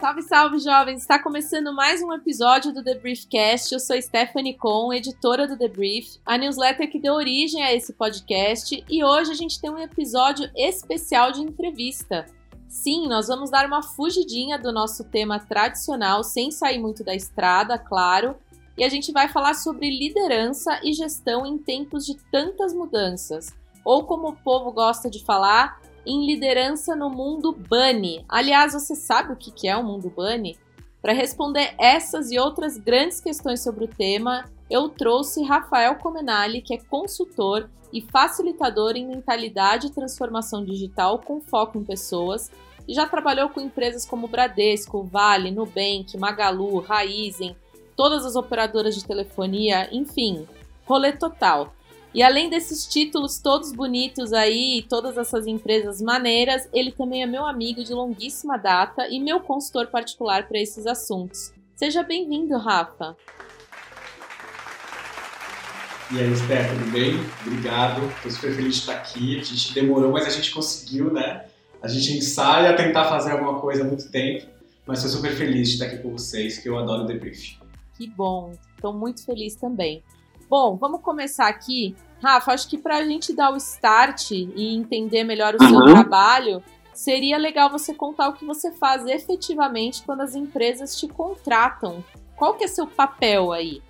Salve, salve, jovens! Está começando mais um episódio do The Briefcast. Eu sou Stephanie Con, editora do The Brief, a newsletter que deu origem a esse podcast, e hoje a gente tem um episódio especial de entrevista. Sim, nós vamos dar uma fugidinha do nosso tema tradicional, sem sair muito da estrada, claro, e a gente vai falar sobre liderança e gestão em tempos de tantas mudanças. Ou como o povo gosta de falar, em liderança no mundo Bunny. Aliás, você sabe o que é o mundo Bunny? Para responder essas e outras grandes questões sobre o tema, eu trouxe Rafael Comenali, que é consultor e facilitador em mentalidade e transformação digital com foco em pessoas e já trabalhou com empresas como Bradesco, Vale, Nubank, Magalu, Raizen, todas as operadoras de telefonia, enfim, rolê total. E além desses títulos todos bonitos aí, todas essas empresas maneiras, ele também é meu amigo de longuíssima data e meu consultor particular para esses assuntos. Seja bem-vindo, Rafa. E aí, Esther, tudo bem? Obrigado. Estou super feliz de estar aqui. A gente demorou, mas a gente conseguiu, né? A gente ensaia tentar fazer alguma coisa há muito tempo, mas estou super feliz de estar aqui com vocês, que eu adoro o debrief. Que bom, estou muito feliz também. Bom, vamos começar aqui. Rafa, acho que para a gente dar o start e entender melhor o uhum. seu trabalho, seria legal você contar o que você faz efetivamente quando as empresas te contratam. Qual que é seu papel aí?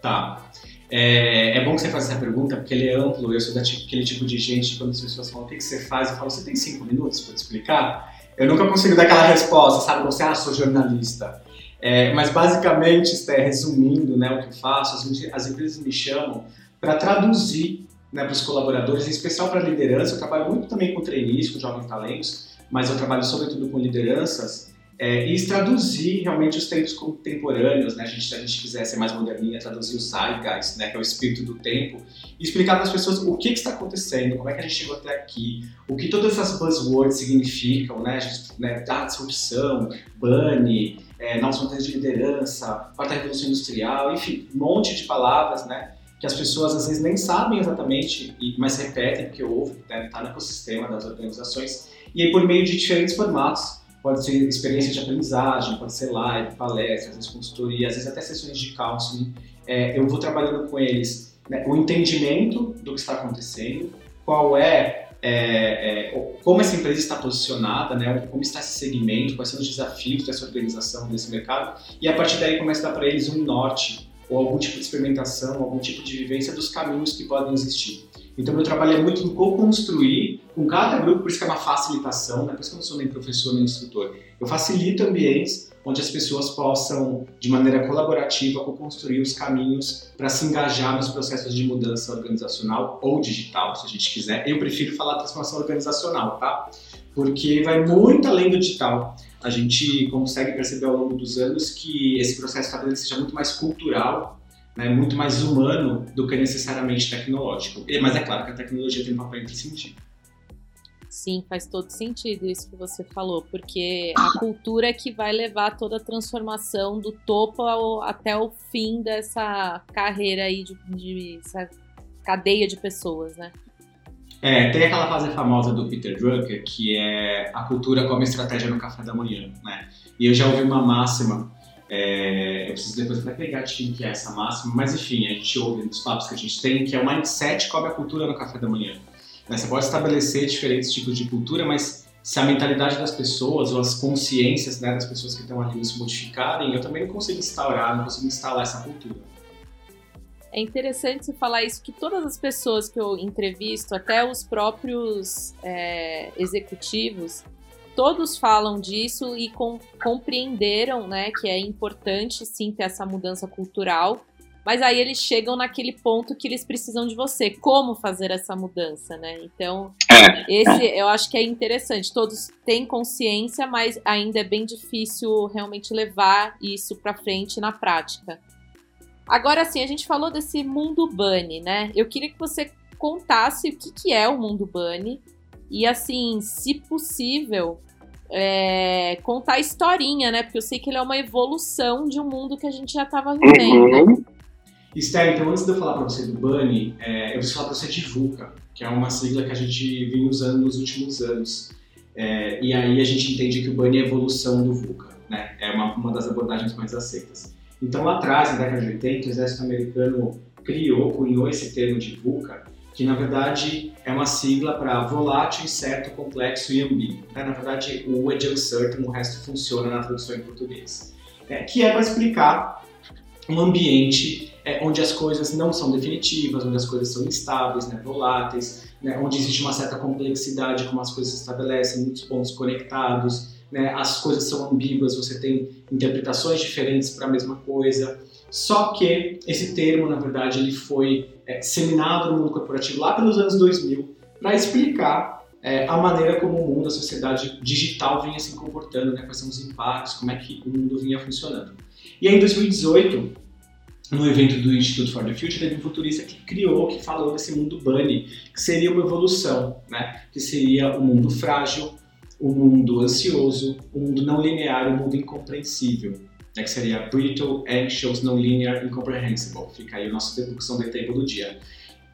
Tá. É, é bom que você faça essa pergunta, porque ele é amplo. Eu sou daquele tipo de gente, quando as pessoas falam o que, que você faz, eu falo, você tem cinco minutos para te explicar? Eu nunca consigo dar aquela resposta, sabe? Você, ah, sou jornalista. É, mas basicamente, Esther, resumindo né, o que eu faço, as, as empresas me chamam para traduzir né, para os colaboradores, em especial para a liderança. Eu trabalho muito também com trainees, com jovens talentos, mas eu trabalho sobretudo com lideranças é, e traduzir realmente os tempos contemporâneos, né? A gente, se a gente quiser ser mais moderninha, traduzir o Zeitgeist, né? Que é o espírito do tempo, e explicar para as pessoas o que, que, está acontecendo, como é que a gente chegou até aqui, o que todas essas buzzwords significam, né? A gente, né da disrupção, bunny, é, novos modelos de liderança, quarta revolução industrial, enfim, um monte de palavras, né? Que as pessoas às vezes nem sabem exatamente, mas repetem porque ouvem, né? Tá no ecossistema das organizações, e aí por meio de diferentes formatos pode ser experiência de aprendizagem, pode ser live, palestras, às vezes consultoria, às vezes até sessões de counseling. É, eu vou trabalhando com eles né, o entendimento do que está acontecendo, qual é, é, é, como essa empresa está posicionada, né, como está esse segmento, quais são os desafios dessa organização, desse mercado, e a partir daí começa a dar para eles um norte ou algum tipo de experimentação, algum tipo de vivência dos caminhos que podem existir. Então, meu trabalho é muito em co-construir com cada grupo, por isso que é uma facilitação, né? por isso que eu não sou nem professor nem instrutor. Eu facilito ambientes onde as pessoas possam, de maneira colaborativa, co-construir os caminhos para se engajar nos processos de mudança organizacional ou digital, se a gente quiser. Eu prefiro falar transformação organizacional, tá? Porque vai muito além do digital. A gente consegue perceber ao longo dos anos que esse processo talvez seja muito mais cultural né, muito mais humano do que necessariamente tecnológico. Mas é claro que a tecnologia tem um papel imprescindível. Sim, faz todo sentido isso que você falou, porque a cultura é que vai levar toda a transformação do topo ao, até o fim dessa carreira aí, de, de cadeia de pessoas, né? É, tem aquela frase famosa do Peter Drucker, que é a cultura como estratégia no café da manhã, né? E eu já ouvi uma máxima é, eu preciso depois até pegar de que é essa máxima, mas enfim, a gente ouve nos papos que a gente tem que é o mindset come a cultura no café da manhã. Né? Você pode estabelecer diferentes tipos de cultura, mas se a mentalidade das pessoas ou as consciências né, das pessoas que estão ali se modificarem, eu também não consigo instaurar, não consigo instalar essa cultura. É interessante você falar isso, que todas as pessoas que eu entrevisto, até os próprios é, executivos, todos falam disso e com, compreenderam, né, que é importante sim ter essa mudança cultural. Mas aí eles chegam naquele ponto que eles precisam de você. Como fazer essa mudança, né? Então, é. esse eu acho que é interessante. Todos têm consciência, mas ainda é bem difícil realmente levar isso para frente na prática. Agora sim, a gente falou desse mundo bunny, né? Eu queria que você contasse o que, que é o mundo bunny e assim, se possível, é, contar a historinha, né? Porque eu sei que ele é uma evolução de um mundo que a gente já estava vivendo. Uhum. Esther, então antes de eu falar para você do Bunny, é, eu preciso falar para você de VUCA, que é uma sigla que a gente vem usando nos últimos anos. É, e aí a gente entende que o Bunny é evolução do VUCA, né? É uma, uma das abordagens mais aceitas. Então lá atrás, na década de 80, o exército americano criou, cunhou esse termo de VUCA, que na verdade é uma sigla para volátil, incerto, complexo e ambíguo. Né? Na verdade, o é de uncertain, o resto funciona na tradução em português. É, que é para explicar um ambiente é, onde as coisas não são definitivas, onde as coisas são instáveis, né, voláteis, né, onde existe uma certa complexidade como as coisas se estabelecem, muitos pontos conectados, né, as coisas são ambíguas, você tem interpretações diferentes para a mesma coisa. Só que esse termo, na verdade, ele foi é, seminado no mundo corporativo lá pelos anos 2000 para explicar é, a maneira como o mundo, a sociedade digital vinha se comportando, né, quais são os impactos, como é que o mundo vinha funcionando. E aí, em 2018, no evento do Institute for the Future, teve um futurista que criou, que falou desse mundo bunny, que seria uma evolução, né? que seria o um mundo frágil, o um mundo ansioso, o um mundo não linear, o um mundo incompreensível, né? que seria brittle, anxious, non-linear, incomprehensible. Fica aí a nossa dedução de tempo do dia.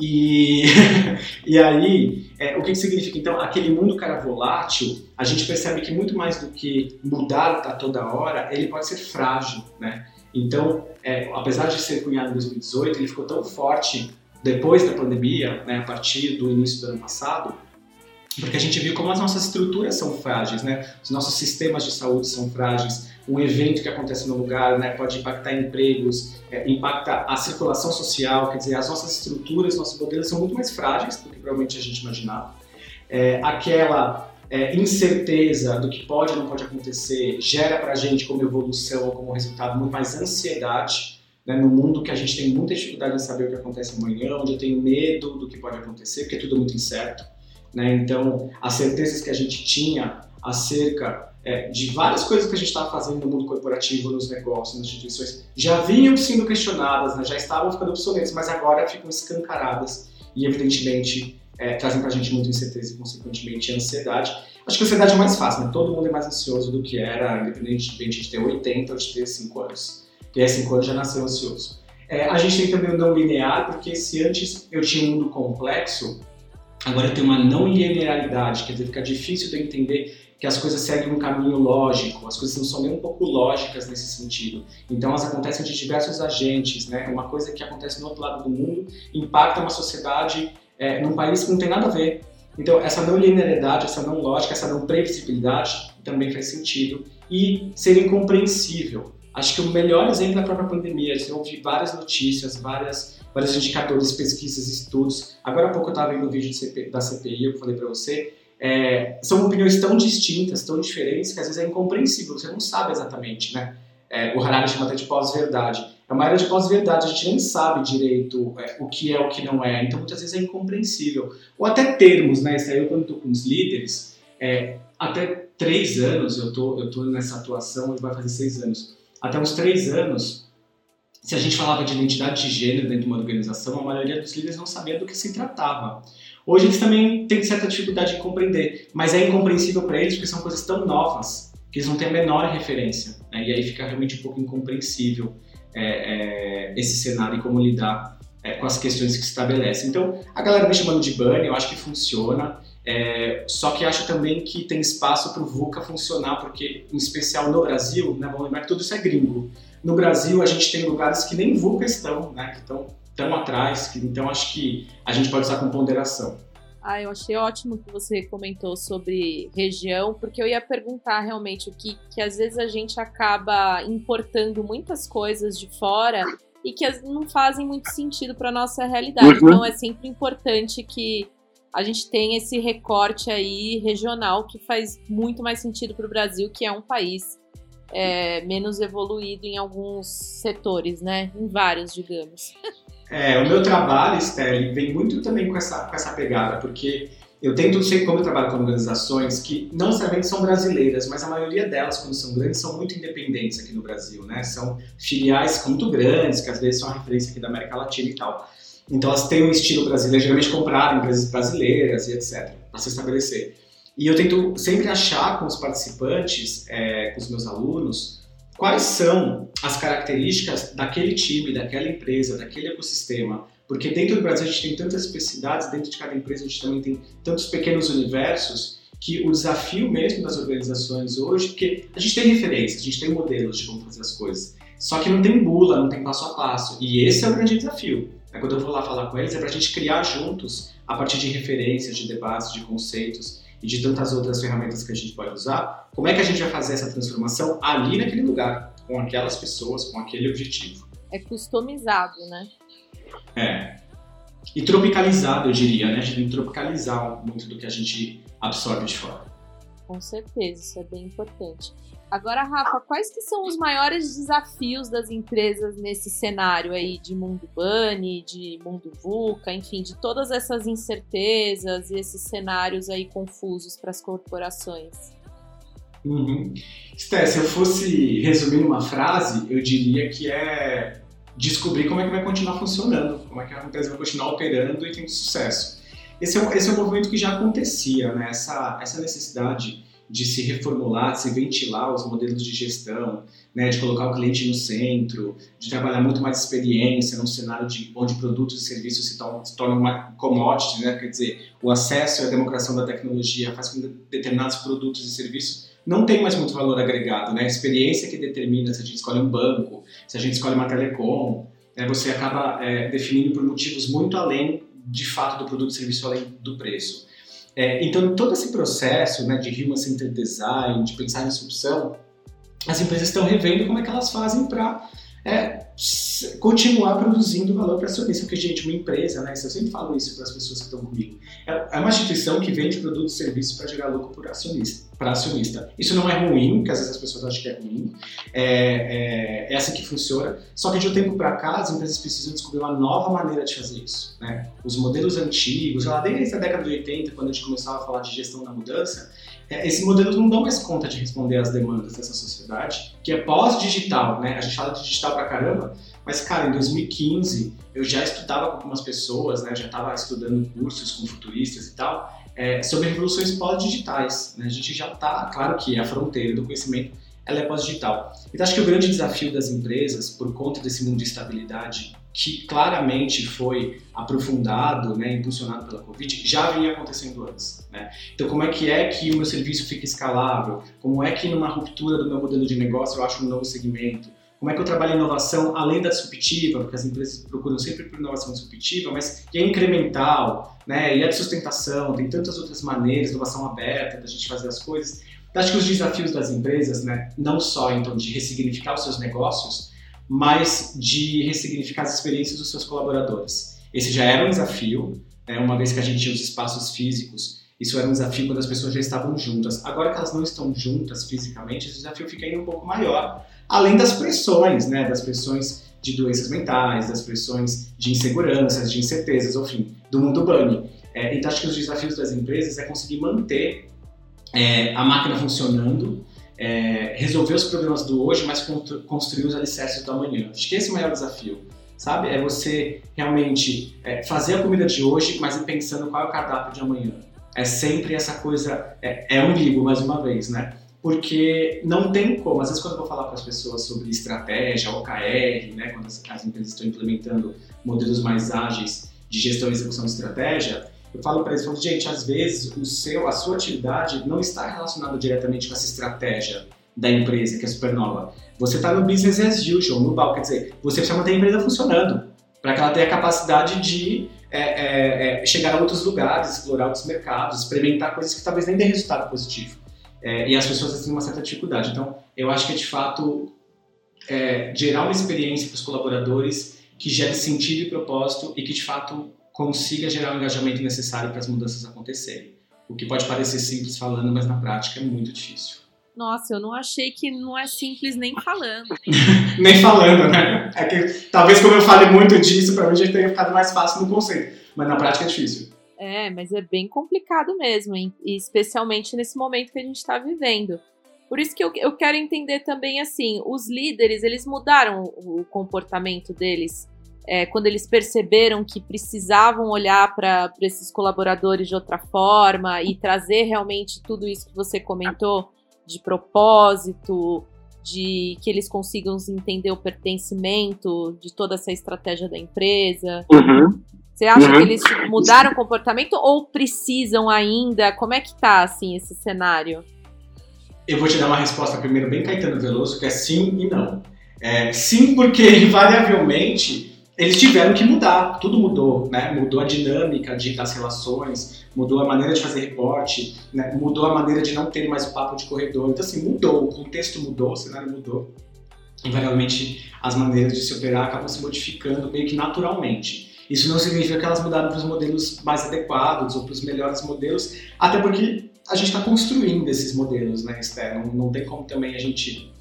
E, e aí, é, o que, que significa? Então, aquele mundo cara volátil, a gente percebe que muito mais do que mudar a toda hora, ele pode ser frágil, né? Então, é, apesar de ser cunhado em 2018, ele ficou tão forte depois da pandemia, né, a partir do início do ano passado, porque a gente viu como as nossas estruturas são frágeis, né? Os nossos sistemas de saúde são frágeis. Um evento que acontece no lugar, né, pode impactar empregos, é, impacta a circulação social, quer dizer, as nossas estruturas, nossos modelos são muito mais frágeis do que provavelmente a gente imaginava. É, aquela é, incerteza do que pode ou não pode acontecer gera para a gente como evolução ou como resultado muito mais ansiedade né, no mundo que a gente tem muita dificuldade em saber o que acontece amanhã, onde eu tenho medo do que pode acontecer, porque tudo é muito incerto. Né? Então, as certezas que a gente tinha acerca é, de várias coisas que a gente estava fazendo no mundo corporativo, nos negócios, nas instituições, já vinham sendo questionadas, né? já estavam ficando obsoletas, mas agora ficam escancaradas e, evidentemente, é, trazem para a gente muita incerteza e, consequentemente, ansiedade. Acho que a ansiedade é mais fácil, né? Todo mundo é mais ansioso do que era, independente de ter 80 ou de ter 5 anos. Porque 5 anos já nasceu ansioso. É, a gente tem também o não linear, porque se antes eu tinha um mundo complexo, agora tenho uma não linearidade, quer dizer, fica difícil de entender que as coisas seguem um caminho lógico, as coisas não são nem um pouco lógicas nesse sentido. Então elas acontecem de diversos agentes, né? Uma coisa que acontece no outro lado do mundo impacta uma sociedade é, num país que não tem nada a ver. Então, essa não linearidade, essa não lógica, essa não previsibilidade também faz sentido. E ser incompreensível. Acho que o melhor exemplo é a própria pandemia. Eu ouvi várias notícias, várias, vários indicadores, pesquisas, estudos. Agora há pouco eu estava vendo um vídeo da CPI, eu falei para você. É, são opiniões tão distintas, tão diferentes, que às vezes é incompreensível. Você não sabe exatamente, né? É, o Harari chama até de pós-verdade é uma era de pós-verdade, a gente nem sabe direito é, o que é o que não é, então muitas vezes é incompreensível. Ou até termos, né? Isso aí eu quando estou com os líderes, é, até três anos eu tô, eu tô nessa atuação, vai fazer seis anos. Até uns três anos, se a gente falava de identidade de gênero dentro de uma organização, a maioria dos líderes não sabia do que se tratava. Hoje eles também têm certa dificuldade de compreender, mas é incompreensível para eles porque são coisas tão novas que eles não têm a menor referência, né? e aí fica realmente um pouco incompreensível é, é, esse cenário e como lidar é, com as questões que se estabelecem. Então, a galera me chamando de bunny, eu acho que funciona, é, só que acho também que tem espaço para o VUCA funcionar, porque, em especial no Brasil, né, vamos lembrar que tudo isso é gringo. No Brasil, a gente tem lugares que nem VUCA estão, né, que estão tão atrás, que, então acho que a gente pode usar com ponderação. Ah, eu achei ótimo que você comentou sobre região, porque eu ia perguntar realmente o que, que às vezes a gente acaba importando muitas coisas de fora e que não fazem muito sentido para nossa realidade. Uhum. Então é sempre importante que a gente tenha esse recorte aí regional que faz muito mais sentido para o Brasil, que é um país é, menos evoluído em alguns setores, né? Em vários, digamos. É, o meu trabalho, Estelle, vem muito também com essa, com essa pegada, porque eu tento ser, como eu trabalho com organizações que não necessariamente são brasileiras, mas a maioria delas, quando são grandes, são muito independentes aqui no Brasil, né? São filiais muito grandes, que às vezes são a referência aqui da América Latina e tal. Então elas têm um estilo brasileiro, geralmente compraram empresas brasileiras e etc, para se estabelecer. E eu tento sempre achar com os participantes, é, com os meus alunos, quais são as características daquele time, daquela empresa, daquele ecossistema. Porque dentro do Brasil a gente tem tantas especificidades, dentro de cada empresa a gente também tem tantos pequenos universos que o desafio mesmo das organizações hoje, porque a gente tem referências, a gente tem modelos de como fazer as coisas, só que não tem bula, não tem passo a passo. E esse é o grande desafio. É quando eu vou lá falar com eles, é para a gente criar juntos, a partir de referências, de debates, de conceitos e de tantas outras ferramentas que a gente pode usar, como é que a gente vai fazer essa transformação ali naquele lugar, com aquelas pessoas, com aquele objetivo. É customizado, né? É. E tropicalizado, eu diria, né? A gente tem que tropicalizar muito do que a gente absorve de fora. Com certeza, isso é bem importante. Agora, Rafa, quais que são os maiores desafios das empresas nesse cenário aí de mundo bunny, de mundo VUCA, enfim, de todas essas incertezas e esses cenários aí confusos para as corporações? Uhum. Se eu fosse resumir numa frase, eu diria que é descobrir como é que vai continuar funcionando, como é que a empresa vai continuar operando e tendo sucesso. Esse é um, esse é um movimento que já acontecia, né? essa, essa necessidade de se reformular, de se ventilar os modelos de gestão, né, de colocar o cliente no centro, de trabalhar muito mais experiência num cenário de, onde produtos e serviços se tornam, se tornam uma commodity, né, quer dizer, o acesso e a democracia da tecnologia faz com que determinados produtos e serviços não tem mais muito valor agregado, né? A experiência que determina se a gente escolhe um banco, se a gente escolhe uma telecom, né? você acaba é, definindo por motivos muito além de fato do produto e serviço além do preço. É, então, todo esse processo né, de Human Centered Design, de pensar em disrupção, as empresas estão revendo como é que elas fazem para é, continuar produzindo valor para acionista. Porque, gente, uma empresa, né, eu sempre falo isso para as pessoas que estão comigo, é, é uma instituição que vende produtos e serviços para gerar lucro para acionista, acionista. Isso não é ruim, porque às vezes as pessoas acham que é ruim, é, é, é assim que funciona. Só que de um tempo para cá, as empresas precisam descobrir uma nova maneira de fazer isso. Né? Os modelos antigos, lá desde a década de 80, quando a gente começava a falar de gestão da mudança, é, esses modelos não dão mais conta de responder às demandas dessa sociedade, que é pós-digital, né? A gente fala de digital pra caramba, mas, cara, em 2015 eu já estudava com algumas pessoas, né? Já estava estudando cursos com futuristas e tal, é, sobre revoluções pós-digitais. Né? A gente já está, claro que a fronteira do conhecimento ela é pós-digital. Então, acho que o grande desafio das empresas, por conta desse mundo de estabilidade que claramente foi aprofundado, né, impulsionado pela Covid, já vinha acontecendo antes. Né? Então, como é que é que o meu serviço fica escalável? Como é que numa ruptura do meu modelo de negócio eu acho um novo segmento? Como é que eu trabalho inovação além da disruptiva, porque as empresas procuram sempre por inovação disruptiva, mas que é incremental, né, e é de sustentação, tem tantas outras maneiras, inovação aberta, da gente fazer as coisas. Então, acho que os desafios das empresas, né, não só então de ressignificar os seus negócios, mas de ressignificar as experiências dos seus colaboradores. Esse já era um desafio, né, uma vez que a gente tinha os espaços físicos, isso era um desafio quando as pessoas já estavam juntas. Agora que elas não estão juntas fisicamente, esse desafio fica ainda um pouco maior, além das pressões, né, das pressões de doenças mentais, das pressões de inseguranças, de incertezas, enfim, do mundo bunny. É, então, acho que os desafios das empresas é conseguir manter é, a máquina funcionando é, resolver os problemas do hoje, mas construir os alicerces do amanhã. Acho que esse é o maior desafio, sabe? É você realmente é, fazer a comida de hoje, mas pensando qual é o cardápio de amanhã. É sempre essa coisa, é, é umbigo, mais uma vez, né? Porque não tem como, às vezes quando eu vou falar para as pessoas sobre estratégia, OKR, né, quando as, as empresas estão implementando modelos mais ágeis de gestão e execução de estratégia, eu falo para eles, falo, gente, às vezes o seu, a sua atividade não está relacionada diretamente com essa estratégia da empresa, que é super nova. Você está no business as usual, no BAL, quer dizer, você precisa manter a empresa funcionando para que ela tenha a capacidade de é, é, é, chegar a outros lugares, explorar outros mercados, experimentar coisas que talvez nem dêem resultado positivo. É, e as pessoas têm uma certa dificuldade. Então, eu acho que é de fato é, gerar uma experiência para os colaboradores que gere sentido e propósito e que de fato consiga gerar o engajamento necessário para as mudanças acontecerem. O que pode parecer simples falando, mas na prática é muito difícil. Nossa, eu não achei que não é simples nem falando. nem falando, né? É que talvez como eu fale muito disso, para mim já tenha ficado mais fácil no conceito, mas na prática é difícil. É, mas é bem complicado mesmo, hein? especialmente nesse momento que a gente está vivendo. Por isso que eu, eu quero entender também assim, os líderes, eles mudaram o comportamento deles é, quando eles perceberam que precisavam olhar para esses colaboradores de outra forma e trazer realmente tudo isso que você comentou de propósito, de que eles consigam entender o pertencimento de toda essa estratégia da empresa? Uhum. Você acha uhum. que eles tipo, mudaram o comportamento ou precisam ainda? Como é que tá assim esse cenário? Eu vou te dar uma resposta primeiro bem Caetano Veloso, que é sim e não. É, sim, porque invariavelmente eles tiveram que mudar, tudo mudou, né? Mudou a dinâmica de, das relações, mudou a maneira de fazer reporte, né? mudou a maneira de não ter mais o papo de corredor. Então, assim, mudou, o contexto mudou, o cenário mudou. Invariavelmente, as maneiras de se operar acabam se modificando meio que naturalmente. Isso não significa que elas mudaram para os modelos mais adequados ou para os melhores modelos, até porque a gente está construindo esses modelos, né, Esther? Não, não tem como também a gente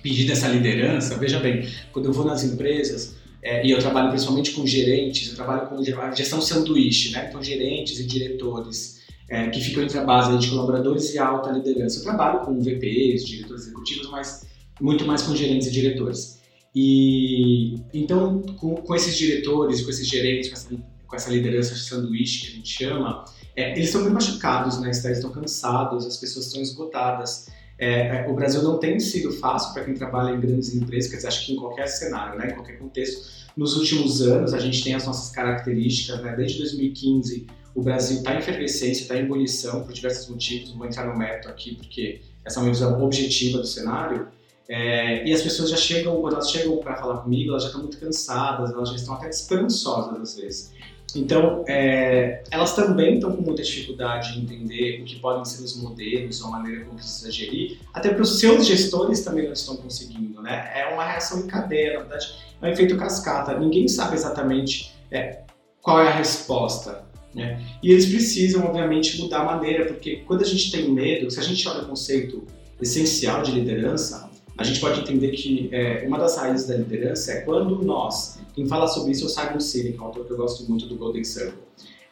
pedir dessa liderança. Veja bem, quando eu vou nas empresas, é, e eu trabalho principalmente com gerentes, eu trabalho com gestão sanduíche, né? Então, gerentes e diretores é, que ficam entre a base de colaboradores e alta liderança. Eu trabalho com VPs, diretores executivos, mas muito mais com gerentes e diretores. E então, com, com esses diretores, com esses gerentes, com essa, com essa liderança de sanduíche que a gente chama, é, eles estão bem machucados, né? Eles estão cansados, as pessoas estão esgotadas. É, é, o Brasil não tem sido fácil para quem trabalha em grandes empresas, quer dizer, acho que em qualquer cenário, né, em qualquer contexto. Nos últimos anos, a gente tem as nossas características, né, desde 2015, o Brasil está em efervescência, está em ebulição por diversos motivos, não vou entrar no mérito aqui, porque essa é uma visão objetiva do cenário, é, e as pessoas já chegam, quando elas chegam para falar comigo, elas já estão muito cansadas, elas já estão até esperançosas às vezes. Então, é, elas também estão com muita dificuldade em entender o que podem ser os modelos ou a maneira como precisa gerir, até para os seus gestores também não estão conseguindo, né? É uma reação em cadeia, na verdade, é um efeito cascata. Ninguém sabe exatamente é, qual é a resposta, né? E eles precisam, obviamente, mudar a maneira, porque quando a gente tem medo, se a gente olha o conceito essencial de liderança, a gente pode entender que é, uma das raízes da liderança é quando nós, quem fala sobre isso é o Simon Sinek, um autor que eu gosto muito do Golden Circle.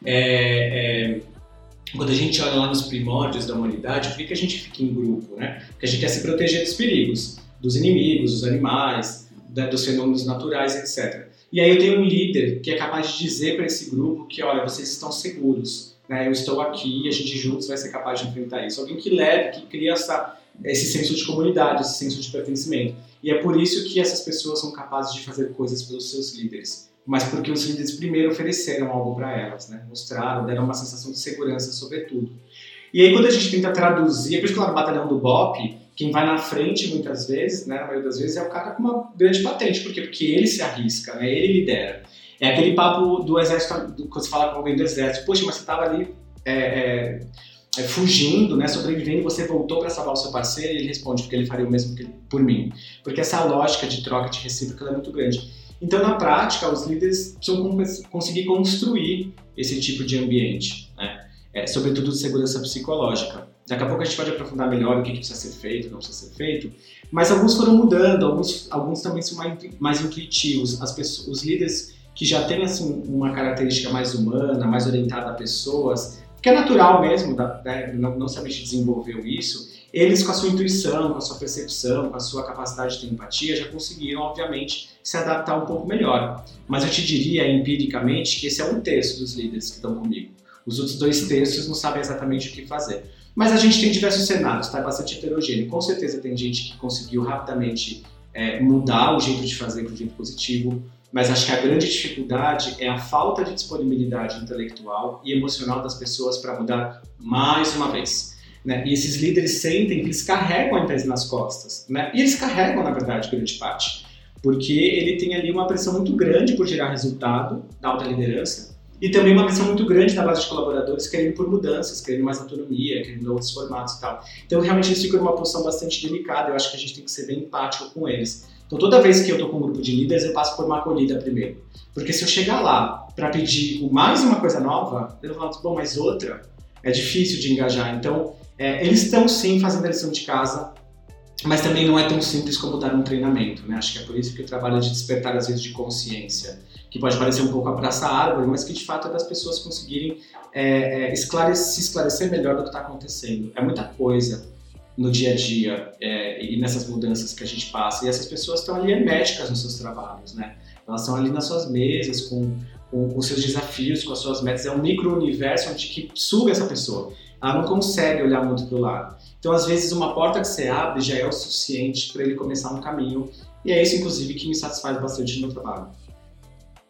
É, é, quando a gente olha lá nos primórdios da humanidade, por que, que a gente fica em grupo? Né? Porque a gente quer se proteger dos perigos, dos inimigos, dos animais, da, dos fenômenos naturais, etc. E aí eu tenho um líder que é capaz de dizer para esse grupo que, olha, vocês estão seguros, né? eu estou aqui a gente juntos vai ser capaz de enfrentar isso. Alguém que leve, que cria essa esse senso de comunidade, esse senso de pertencimento. E é por isso que essas pessoas são capazes de fazer coisas pelos seus líderes. Mas porque os líderes primeiro ofereceram algo para elas, né? mostraram, deram uma sensação de segurança sobretudo. E aí quando a gente tenta traduzir, é por isso que lá no batalhão do BOP, quem vai na frente muitas vezes, né, na maioria das vezes, é o cara com uma grande patente. Por quê? Porque ele se arrisca, né? ele lidera. É aquele papo do exército, quando você fala com alguém do exército, poxa, mas você estava ali é, é, fugindo, né, sobrevivendo, você voltou para salvar o seu parceiro e ele responde porque ele faria o mesmo por mim. Porque essa lógica de troca de recíproca é muito grande. Então, na prática, os líderes precisam conseguir construir esse tipo de ambiente, né? é, sobretudo de segurança psicológica. Daqui a pouco a gente pode aprofundar melhor o que, precisa ser feito, não precisa ser feito, mas alguns foram mudando, alguns, alguns também são mais, mais intuitivos. As pessoas, os líderes que já têm assim, uma característica mais humana, mais orientada a pessoas, que é natural mesmo, né? não, não se a gente desenvolveu isso, eles com a sua intuição, com a sua percepção, com a sua capacidade de empatia, já conseguiram, obviamente, se adaptar um pouco melhor. Mas eu te diria, empiricamente, que esse é um terço dos líderes que estão comigo. Os outros dois terços não sabem exatamente o que fazer. Mas a gente tem diversos cenários, tá? É bastante heterogêneo. Com certeza tem gente que conseguiu rapidamente é, mudar o jeito de fazer para o jeito positivo, mas acho que a grande dificuldade é a falta de disponibilidade intelectual e emocional das pessoas para mudar mais uma vez. Né? E esses líderes sentem que eles carregam a empresa nas costas. Né? E eles carregam, na verdade, grande parte. Porque ele tem ali uma pressão muito grande por gerar resultado da alta liderança e também uma pressão muito grande da base de colaboradores querendo por mudanças, querendo mais autonomia, querendo outros formatos e tal. Então, realmente, eles ficam numa posição bastante delicada. Eu acho que a gente tem que ser bem empático com eles. Então, toda vez que eu estou com um grupo de líderes, eu passo por uma acolhida primeiro. Porque se eu chegar lá para pedir mais uma coisa nova, eu vou falar, bom, mas outra, é difícil de engajar. Então, é, eles estão sim fazendo a lição de casa, mas também não é tão simples como dar um treinamento. Né? Acho que é por isso que o trabalho de despertar, às vezes, de consciência, que pode parecer um pouco abraçar a árvore, mas que de fato é das pessoas conseguirem é, é, esclarecer, se esclarecer melhor do que está acontecendo. É muita coisa no dia a dia é, e nessas mudanças que a gente passa. E essas pessoas estão ali herméticas nos seus trabalhos, né? Elas estão ali nas suas mesas com, com, com seus desafios, com as suas metas. É um micro-universo onde que suga essa pessoa. ela não consegue olhar muito para o lado. Então, às vezes, uma porta que você abre já é o suficiente para ele começar um caminho. E é isso, inclusive, que me satisfaz bastante no meu trabalho.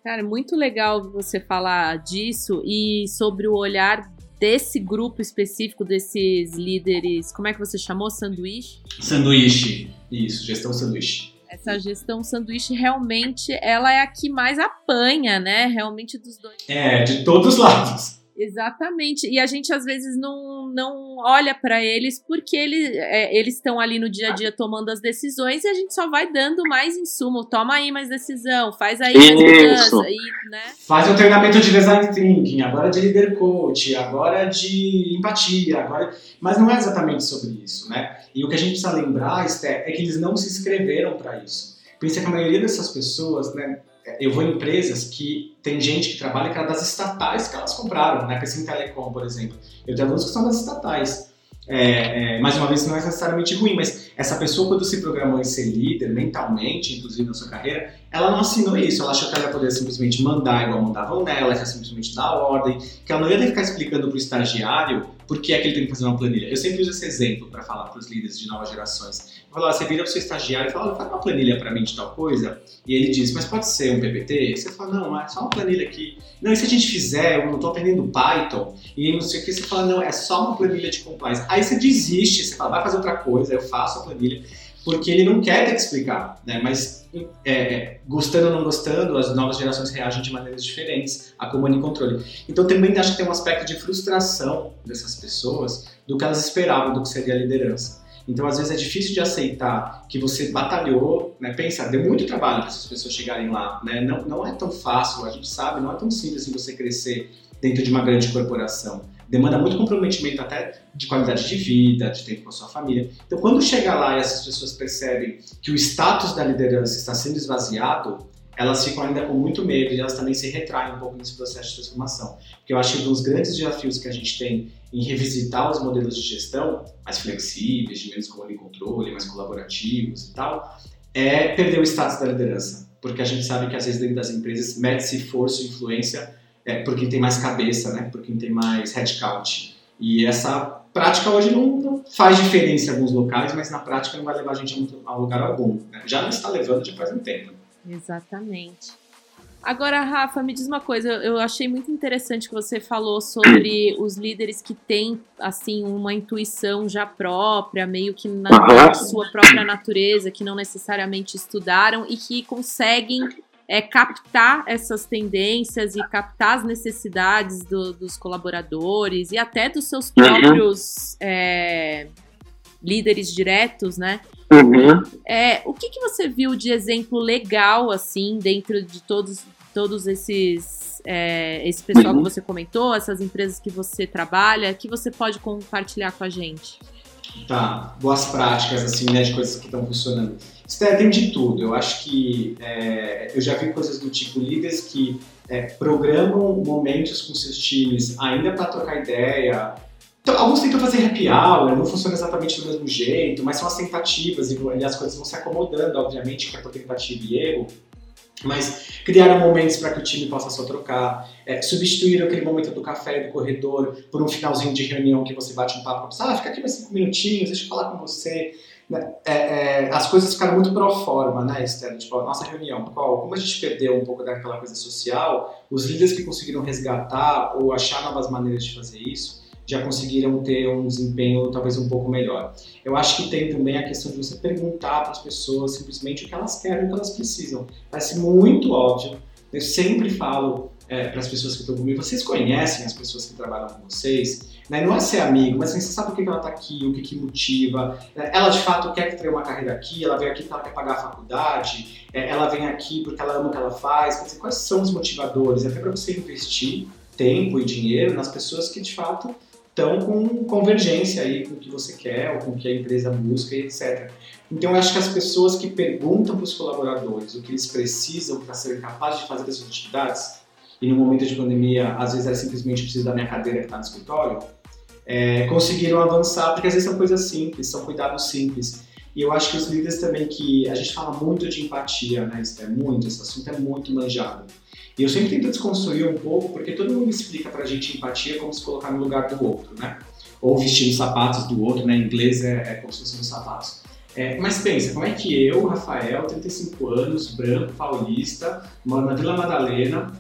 Cara, muito legal você falar disso e sobre o olhar desse grupo específico, desses líderes. Como é que você chamou? Sanduíche? Sanduíche, isso, gestão sanduíche. Essa gestão sanduíche realmente ela é a que mais apanha, né? Realmente dos dois. É, de todos os lados. Exatamente. E a gente às vezes não, não olha para eles porque ele, é, eles estão ali no dia a dia tomando as decisões e a gente só vai dando mais insumo. Toma aí mais decisão, faz aí mais mudança. E, né? Faz o treinamento de design thinking, agora de líder coach, agora de empatia, agora. Mas não é exatamente sobre isso, né? E o que a gente precisa lembrar, Esther, é que eles não se inscreveram para isso. Pensa que a maioria dessas pessoas, né, eu vou em empresas que tem gente que trabalha que era das estatais que elas compraram, né? Assim Telecom, por exemplo. Eu tenho alunos que são das estatais. É, é, mais uma vez, não é necessariamente ruim, mas essa pessoa, quando se programou em ser líder mentalmente, inclusive na sua carreira, ela não assinou isso. Ela achou que ela ia poder simplesmente mandar igual mandavam nela, ia simplesmente dar ordem, que ela não ia ter que ficar explicando para o estagiário por que é que ele tem que fazer uma planilha. Eu sempre uso esse exemplo para falar para os líderes de novas gerações. Eu falo, você vira para o seu estagiário e fala, faz uma planilha para mim de tal coisa, e ele diz, mas pode ser um PPT? Você fala, não, é só uma planilha aqui. Não, e se a gente fizer, eu não estou aprendendo Python, e não sei o que, você fala, não, é só uma planilha de compliance. Aí você desiste, você fala, vai fazer outra coisa, eu faço a planilha porque ele não quer ter que explicar, né? Mas é, é, gostando ou não gostando, as novas gerações reagem de maneiras diferentes a comando e controle. Então também acho que tem um aspecto de frustração dessas pessoas do que elas esperavam do que seria a liderança. Então às vezes é difícil de aceitar que você batalhou, né? Pensa, deu muito trabalho para essas pessoas chegarem lá, né? Não, não é tão fácil, a gente sabe, não é tão simples assim você crescer dentro de uma grande corporação demanda muito comprometimento até de qualidade de vida, de tempo com a sua família. Então, quando chega lá e essas pessoas percebem que o status da liderança está sendo esvaziado, elas ficam ainda com muito medo e elas também se retraem um pouco nesse processo de transformação. Porque eu acho que um dos grandes desafios que a gente tem em revisitar os modelos de gestão mais flexíveis, de menos comando e controle, mais colaborativos e tal, é perder o status da liderança. Porque a gente sabe que às vezes dentro das empresas mede-se força e influência é, por quem tem mais cabeça, né? por quem tem mais headcount. E essa prática hoje não, não, faz diferença em alguns locais, mas na prática não vai levar a gente a lugar algum. Né? Já não está levando já faz um tempo. Exatamente. Agora, Rafa, me diz uma coisa. Eu achei muito interessante que você falou sobre os líderes que têm, assim, uma intuição já própria, meio que na sua própria natureza, que não necessariamente estudaram e que conseguem é captar essas tendências e captar as necessidades do, dos colaboradores e até dos seus uhum. próprios uhum. é, líderes diretos, né? Uhum. É, o que, que você viu de exemplo legal, assim, dentro de todos, todos esses. É, esse pessoal uhum. que você comentou, essas empresas que você trabalha, que você pode compartilhar com a gente? Tá, boas práticas, assim, né, de coisas que estão funcionando. Tem de tudo. Eu acho que é, eu já vi coisas do tipo líderes que é, programam momentos com seus times ainda para trocar ideia. Então, alguns tentam fazer happy hour, não funciona exatamente do mesmo jeito, mas são as tentativas e, e as coisas vão se acomodando, obviamente, que é por tentativa e erro. Mas criaram momentos para que o time possa só trocar, é, substituíram aquele momento do café do corredor por um finalzinho de reunião que você bate um papo ah, fica aqui mais cinco minutinhos, deixa eu falar com você. É, é, as coisas ficaram muito pro forma, né, Esther? Tipo, a nossa reunião, qual, como a gente perdeu um pouco daquela coisa social, os líderes que conseguiram resgatar ou achar novas maneiras de fazer isso, já conseguiram ter um desempenho talvez um pouco melhor. Eu acho que tem também a questão de você perguntar para as pessoas simplesmente o que elas querem, o que elas precisam. Parece muito óbvio. Eu sempre falo é, para as pessoas que estão comigo, vocês conhecem as pessoas que trabalham com vocês? Né? Não é ser amigo, mas assim, você sabe o que ela está aqui, o que, que motiva. É, ela de fato quer ter uma carreira aqui, ela veio aqui porque ela quer pagar a faculdade, é, ela vem aqui porque ela ama o que ela faz. Dizer, quais são os motivadores? Até para você investir tempo e dinheiro nas pessoas que de fato estão com convergência aí com o que você quer ou com o que a empresa busca e etc. Então eu acho que as pessoas que perguntam para os colaboradores o que eles precisam para serem capazes de fazer essas atividades, e no momento de pandemia, às vezes é simplesmente preciso da minha cadeira que está no escritório, é, conseguiram avançar, porque às vezes são coisas simples, são cuidados simples. E eu acho que os líderes também que a gente fala muito de empatia, né? Isso é muito, esse assunto é muito manjado. E eu sempre tento desconstruir um pouco, porque todo mundo explica pra gente empatia como se colocar no lugar do outro, né? ou vestindo os sapatos do outro, né? Em inglês é, é como se fossem os sapatos. É, mas pensa, como é que eu, Rafael, 35 anos, branco, paulista, moro na Vila Madalena,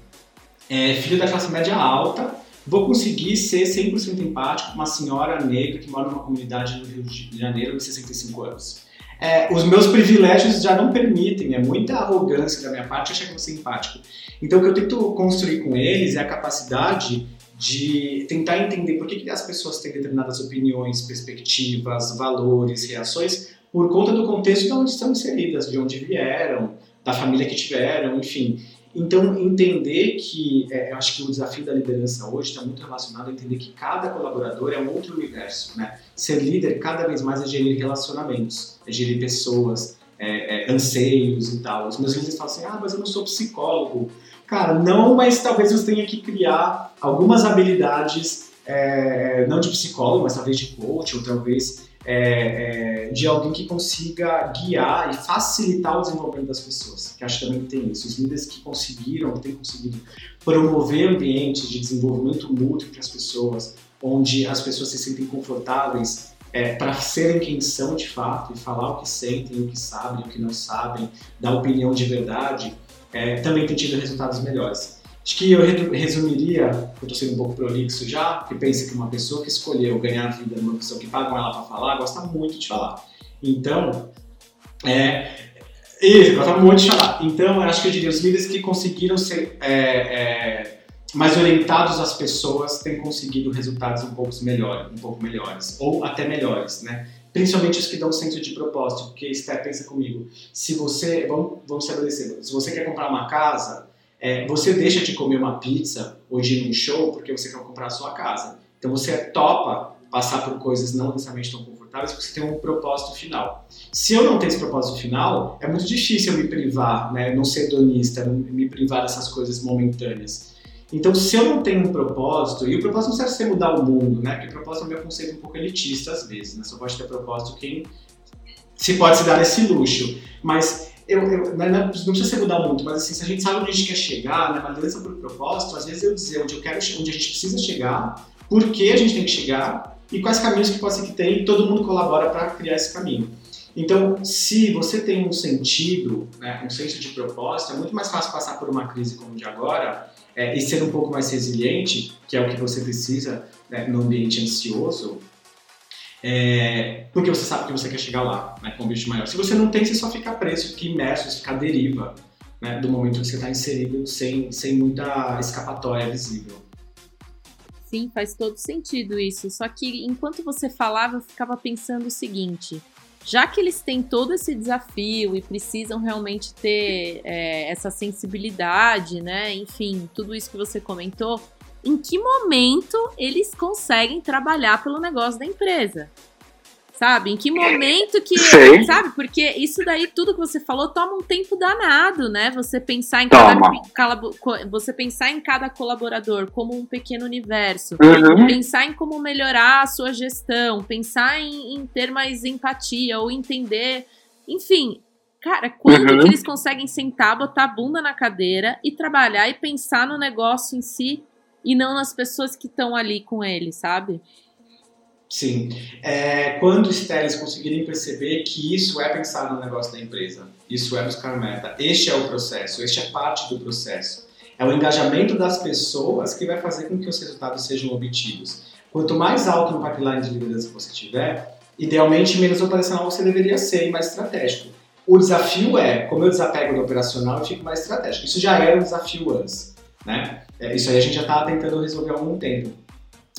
é, filho da classe média alta, vou conseguir ser 100% empático com uma senhora negra que mora numa comunidade no Rio de Janeiro de 65 anos. É, os meus privilégios já não permitem, é muita arrogância da minha parte achar que eu ser empático. Então o que eu tento construir com eles é a capacidade de tentar entender por que, que as pessoas têm determinadas opiniões, perspectivas, valores, reações, por conta do contexto de onde estão inseridas, de onde vieram, da família que tiveram, enfim. Então, entender que, é, eu acho que o desafio da liderança hoje está muito relacionado a entender que cada colaborador é um outro universo, né? Ser líder cada vez mais é gerir relacionamentos, é gerir pessoas, é, é, anseios e tal. Os meus líderes falam assim, ah, mas eu não sou psicólogo. Cara, não, mas talvez você tenha que criar algumas habilidades, é, não de psicólogo, mas talvez de coach, ou talvez é, é, de alguém que consiga guiar e facilitar o desenvolvimento das pessoas. Que acho que também tem isso. Os líderes que conseguiram, que têm conseguido promover ambientes de desenvolvimento mútuo entre as pessoas, onde as pessoas se sentem confortáveis é, para serem quem são de fato e falar o que sentem, o que sabem, o que não sabem, dar opinião de verdade é, também tem tido resultados melhores. Acho que eu resumiria, eu estou sendo um pouco prolixo já, que pensa que uma pessoa que escolheu ganhar a vida numa pessoa que pagam ela para falar, gosta muito de falar. Então, é, isso, gosta muito de falar. Então, eu acho que eu diria, os líderes que conseguiram ser é, é, mais orientados às pessoas têm conseguido resultados um pouco, melhor, um pouco melhores, ou até melhores, né? principalmente os que dão senso de propósito, porque Esther pensa comigo, se você, vamos, vamos estabelecer, se você quer comprar uma casa, é, você deixa de comer uma pizza ou de ir num show porque você quer comprar a sua casa. Então você topa passar por coisas não necessariamente tão confortáveis porque você tem um propósito final. Se eu não tenho esse propósito final, é muito difícil eu me privar, né, não ser hedonista, me privar dessas coisas momentâneas. Então, se eu não tenho um propósito, e o propósito não serve ser mudar o mundo, né? Porque o propósito é meu conceito um pouco elitista às vezes, né? Só pode ter propósito quem se pode se dar esse luxo. Mas eu, eu não, precisa ser mudar o mundo, mas assim, se a gente sabe onde a gente quer chegar, né? Liderança por propósito, às vezes eu dizer onde eu quero, onde a gente precisa chegar, por que a gente tem que chegar e quais caminhos que pode ser que tem e todo mundo colabora para criar esse caminho. Então, se você tem um sentido, né, um senso de propósito, é muito mais fácil passar por uma crise como de agora é, e ser um pouco mais resiliente, que é o que você precisa né, no ambiente ansioso, é, porque você sabe que você quer chegar lá, né, com um objetivo maior. Se você não tem, você só fica preso, fica imerso, fica à deriva né, do momento que você está inserido sem, sem muita escapatória visível. Sim, faz todo sentido isso. Só que enquanto você falava, eu ficava pensando o seguinte: já que eles têm todo esse desafio e precisam realmente ter é, essa sensibilidade, né? Enfim, tudo isso que você comentou, em que momento eles conseguem trabalhar pelo negócio da empresa? Sabe? Em que momento que. Sei. Sabe? Porque isso daí, tudo que você falou, toma um tempo danado, né? Você pensar em cada, você pensar em cada colaborador como um pequeno universo. Uhum. Pensar em como melhorar a sua gestão. Pensar em, em ter mais empatia ou entender. Enfim, Cara, quando uhum. que eles conseguem sentar, botar a bunda na cadeira e trabalhar e pensar no negócio em si e não nas pessoas que estão ali com ele, sabe? Sim. É, quando os teles conseguirem perceber que isso é pensar no negócio da empresa, isso é buscar meta, este é o processo, este é parte do processo. É o engajamento das pessoas que vai fazer com que os resultados sejam obtidos. Quanto mais alto no pipeline de liderança você tiver, idealmente menos operacional você deveria ser e mais estratégico. O desafio é, como eu desapego do operacional, eu fico mais estratégico. Isso já era um desafio antes, né? É, isso aí a gente já está tentando resolver há algum tempo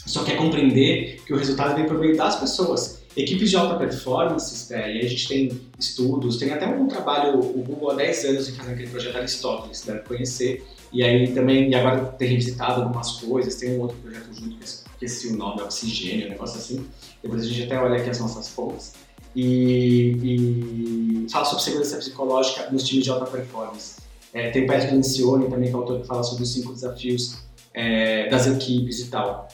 só quer compreender que o resultado vem por meio das pessoas. Equipes de alta performance, é, e a gente tem estudos, tem até um trabalho, o Google há 10 anos em fazer aquele projeto Aristóteles, deve conhecer, e aí também, e agora tem revisitado algumas coisas, tem um outro projeto junto que esqueci o nome, Oxigênio, um negócio assim, depois a gente até olha aqui as nossas fontes, e, e fala sobre segurança psicológica nos times de alta performance. É, tem o Patrick Lencioni também, que é autor que fala sobre os cinco desafios é, das equipes e tal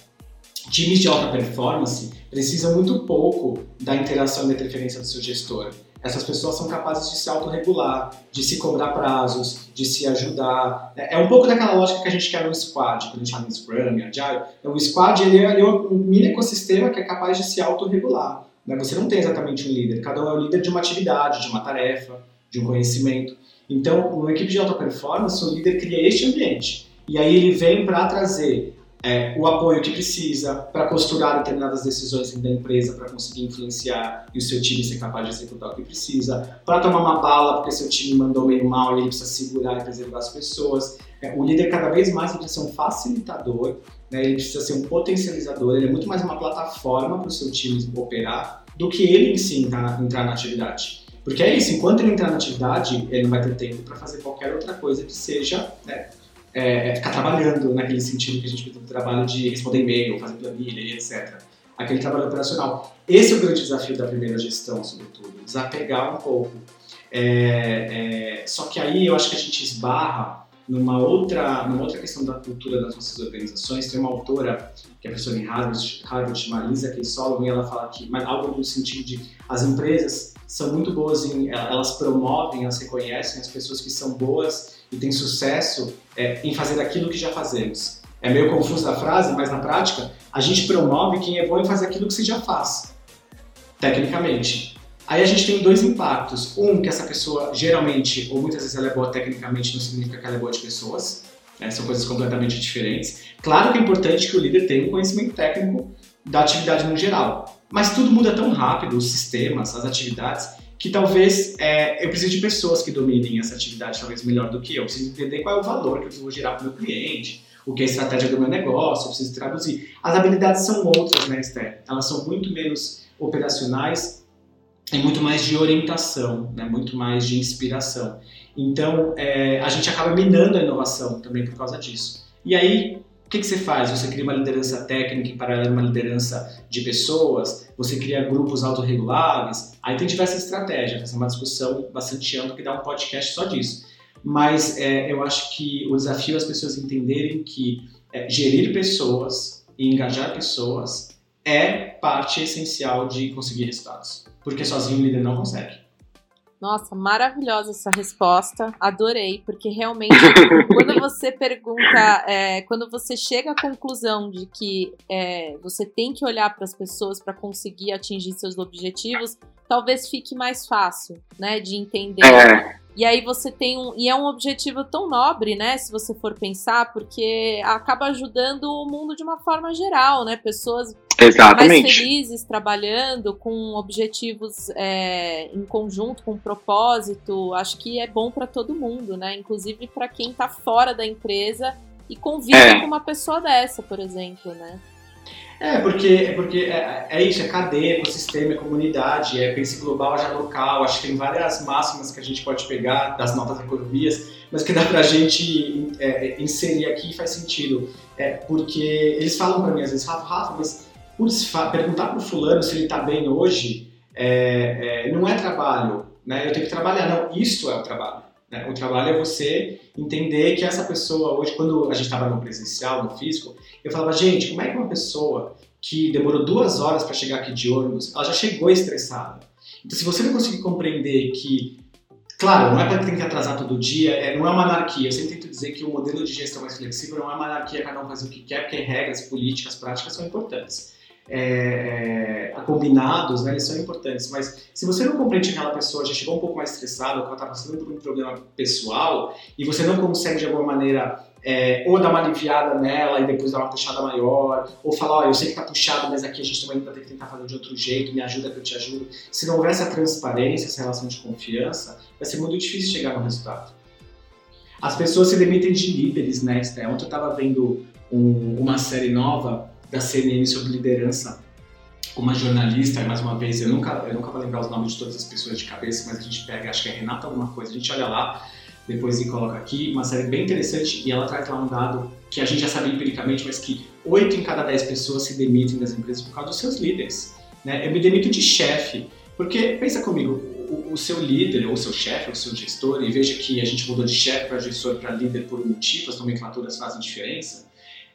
times de alta performance precisam muito pouco da interação e da interferência do seu gestor. essas pessoas são capazes de se autorregular, de se cobrar prazos, de se ajudar. É, é um pouco daquela lógica que a gente quer no squad, quando a gente fala em Scrum, Agile. Então, o squad ele é, um mini ecossistema que é capaz de se autorregular. Né? Você não tem exatamente um líder, cada um é o líder de uma atividade, de uma tarefa, de um conhecimento. Então, uma equipe de alta performance, o líder cria este ambiente. E aí ele vem para trazer é, o apoio que precisa para costurar determinadas decisões da empresa para conseguir influenciar e o seu time ser capaz de executar o que precisa, para tomar uma bala porque seu time mandou meio mal e ele precisa segurar e preservar as pessoas. É, o líder cada vez mais precisa ser um facilitador, né, ele precisa ser um potencializador, ele é muito mais uma plataforma para o seu time operar do que ele em si entrar, entrar na atividade. Porque é isso, enquanto ele entrar na atividade, ele não vai ter tempo para fazer qualquer outra coisa que seja né, é, é, ficar trabalhando naquele sentido que a gente tem o trabalho de responder e-mail, fazer planilha e etc. Aquele trabalho operacional. Esse é o grande desafio da primeira gestão, sobretudo, desapegar um pouco. É, é, só que aí eu acho que a gente esbarra numa outra, numa outra questão da cultura das nossas organizações. Tem uma autora, que é professora em Harvard, Harvard chama Lisa Keysolom, e ela fala que mas algo no sentido de as empresas são muito boas em, elas promovem, elas reconhecem as pessoas que são boas e têm sucesso é, em fazer aquilo que já fazemos. É meio confusa a frase, mas na prática, a gente promove quem é bom em fazer aquilo que se já faz, tecnicamente. Aí a gente tem dois impactos. Um, que essa pessoa geralmente, ou muitas vezes ela é boa tecnicamente, não significa que ela é boa de pessoas. Né? São coisas completamente diferentes. Claro que é importante que o líder tenha um conhecimento técnico da atividade no geral. Mas tudo muda tão rápido, os sistemas, as atividades, que talvez é, eu precise de pessoas que dominem essa atividade talvez melhor do que eu. Eu preciso entender qual é o valor que eu vou gerar para o meu cliente, o que é a estratégia do meu negócio, eu preciso traduzir. As habilidades são outras, né, Esther? Elas são muito menos operacionais e muito mais de orientação, né? muito mais de inspiração. Então, é, a gente acaba minando a inovação também por causa disso. E aí, o que, que, você faz? Você cria uma liderança técnica em paralelo uma liderança de pessoas, você cria grupos autorreguláveis, aí tem diversas estratégias, essa é uma discussão bastante ampla que dá um podcast só disso. Mas é, eu acho que o desafio é as pessoas entenderem que é, gerir pessoas e engajar pessoas é parte essencial de conseguir resultados, porque sozinho o líder não consegue. Nossa, maravilhosa essa resposta. Adorei, porque realmente, quando você pergunta, é, quando você chega à conclusão de que é, você tem que olhar para as pessoas para conseguir atingir seus objetivos, talvez fique mais fácil, né, de entender. É. E aí você tem um. E é um objetivo tão nobre, né? Se você for pensar, porque acaba ajudando o mundo de uma forma geral, né? Pessoas Exatamente. mais felizes trabalhando com objetivos é, em conjunto, com propósito. Acho que é bom para todo mundo, né? Inclusive para quem está fora da empresa e convive é. com uma pessoa dessa, por exemplo, né? É, porque, porque é, é isso, é cadeia, ecossistema, é comunidade, é pense global, já local. Acho que tem várias máximas que a gente pode pegar das notas economias, mas que dá pra gente é, inserir aqui e faz sentido. É, porque eles falam para mim às vezes, Rafa, Rafa, mas putz, perguntar pro fulano se ele tá bem hoje é, é, não é trabalho, né? Eu tenho que trabalhar. Não, isso é o trabalho. Né? O trabalho é você entender que essa pessoa, hoje, quando a gente estava no presencial, no físico, eu falava, gente, como é que uma pessoa que demorou duas horas para chegar aqui de ônibus, ela já chegou estressada. Então, se você não conseguir compreender que, claro, não é para que tem que atrasar todo dia, é, não é uma anarquia. Eu sempre tento dizer que o modelo de gestão mais flexível não é uma anarquia, cada um faz o que quer, porque regras, políticas, práticas são importantes é, é, combinados, né, eles são importantes, mas se você não compreende que aquela pessoa já chegou um pouco mais estressada, ou ela está passando por um problema pessoal, e você não consegue de alguma maneira é, ou dar uma aliviada nela e depois dar uma puxada maior, ou falar, eu sei que tá puxado, mas aqui a gente também vai ter que tentar fazer de outro jeito, me ajuda que eu te ajudo. Se não houver essa transparência, essa relação de confiança, vai ser muito difícil chegar no resultado. As pessoas se demitem de líderes, né, Ontem eu estava vendo um, uma série nova da CNN sobre liderança, uma jornalista, mais uma vez, eu nunca, eu nunca vou lembrar os nomes de todas as pessoas de cabeça, mas a gente pega, acho que é Renata alguma coisa, a gente olha lá, depois e coloca aqui, uma série bem interessante e ela traz lá um dado que a gente já sabe empiricamente, mas que 8 em cada 10 pessoas se demitem das empresas por causa dos seus líderes. Né? Eu me demito de chefe, porque pensa comigo, o, o seu líder, ou seu chefe, ou seu gestor, e veja que a gente mudou de chefe para gestor para líder por um motivo, as nomenclaturas fazem diferença,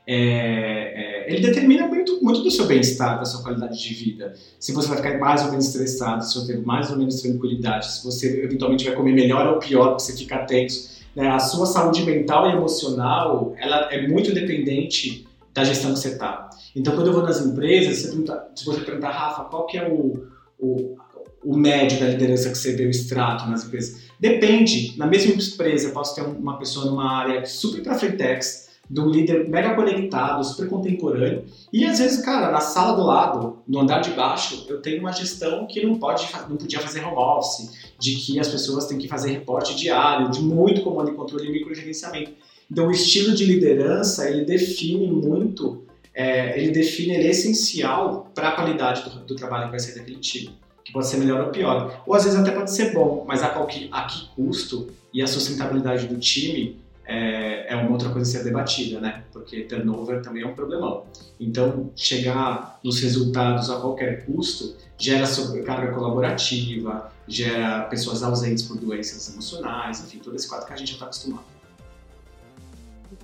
é, é, ele determina muito, muito do seu bem-estar, da sua qualidade de vida. Se você vai ficar mais ou menos estressado, se você ter mais ou menos tranquilidade, se você eventualmente vai comer melhor ou pior, porque você fica tenso. Né? A sua saúde mental e emocional, ela é muito dependente da gestão que você está. Então, quando eu vou nas empresas, você pergunta, se você perguntar, Rafa, qual que é o, o, o médio da liderança que você o extrato nas empresas? Depende. Na mesma empresa, eu posso ter uma pessoa numa área super para frentex, de um líder mega conectado, super contemporâneo. E às vezes, cara, na sala do lado, no andar de baixo, eu tenho uma gestão que não pode, não podia fazer home office, de que as pessoas têm que fazer reporte diário, de muito comando e controle e microgerenciamento. Então, o estilo de liderança ele define muito, é, ele define, ele é essencial para a qualidade do, do, trabalho que vai sair daquele time, que pode ser melhor ou pior, ou às vezes até pode ser bom, mas a, qual a que custo e a sustentabilidade do time é, é, uma outra coisa a ser debatida, né? Porque turnover também é um problemão. Então, chegar nos resultados a qualquer custo gera sobrecarga colaborativa, gera pessoas ausentes por doenças emocionais, enfim, todo esse quadro que a gente já está acostumado.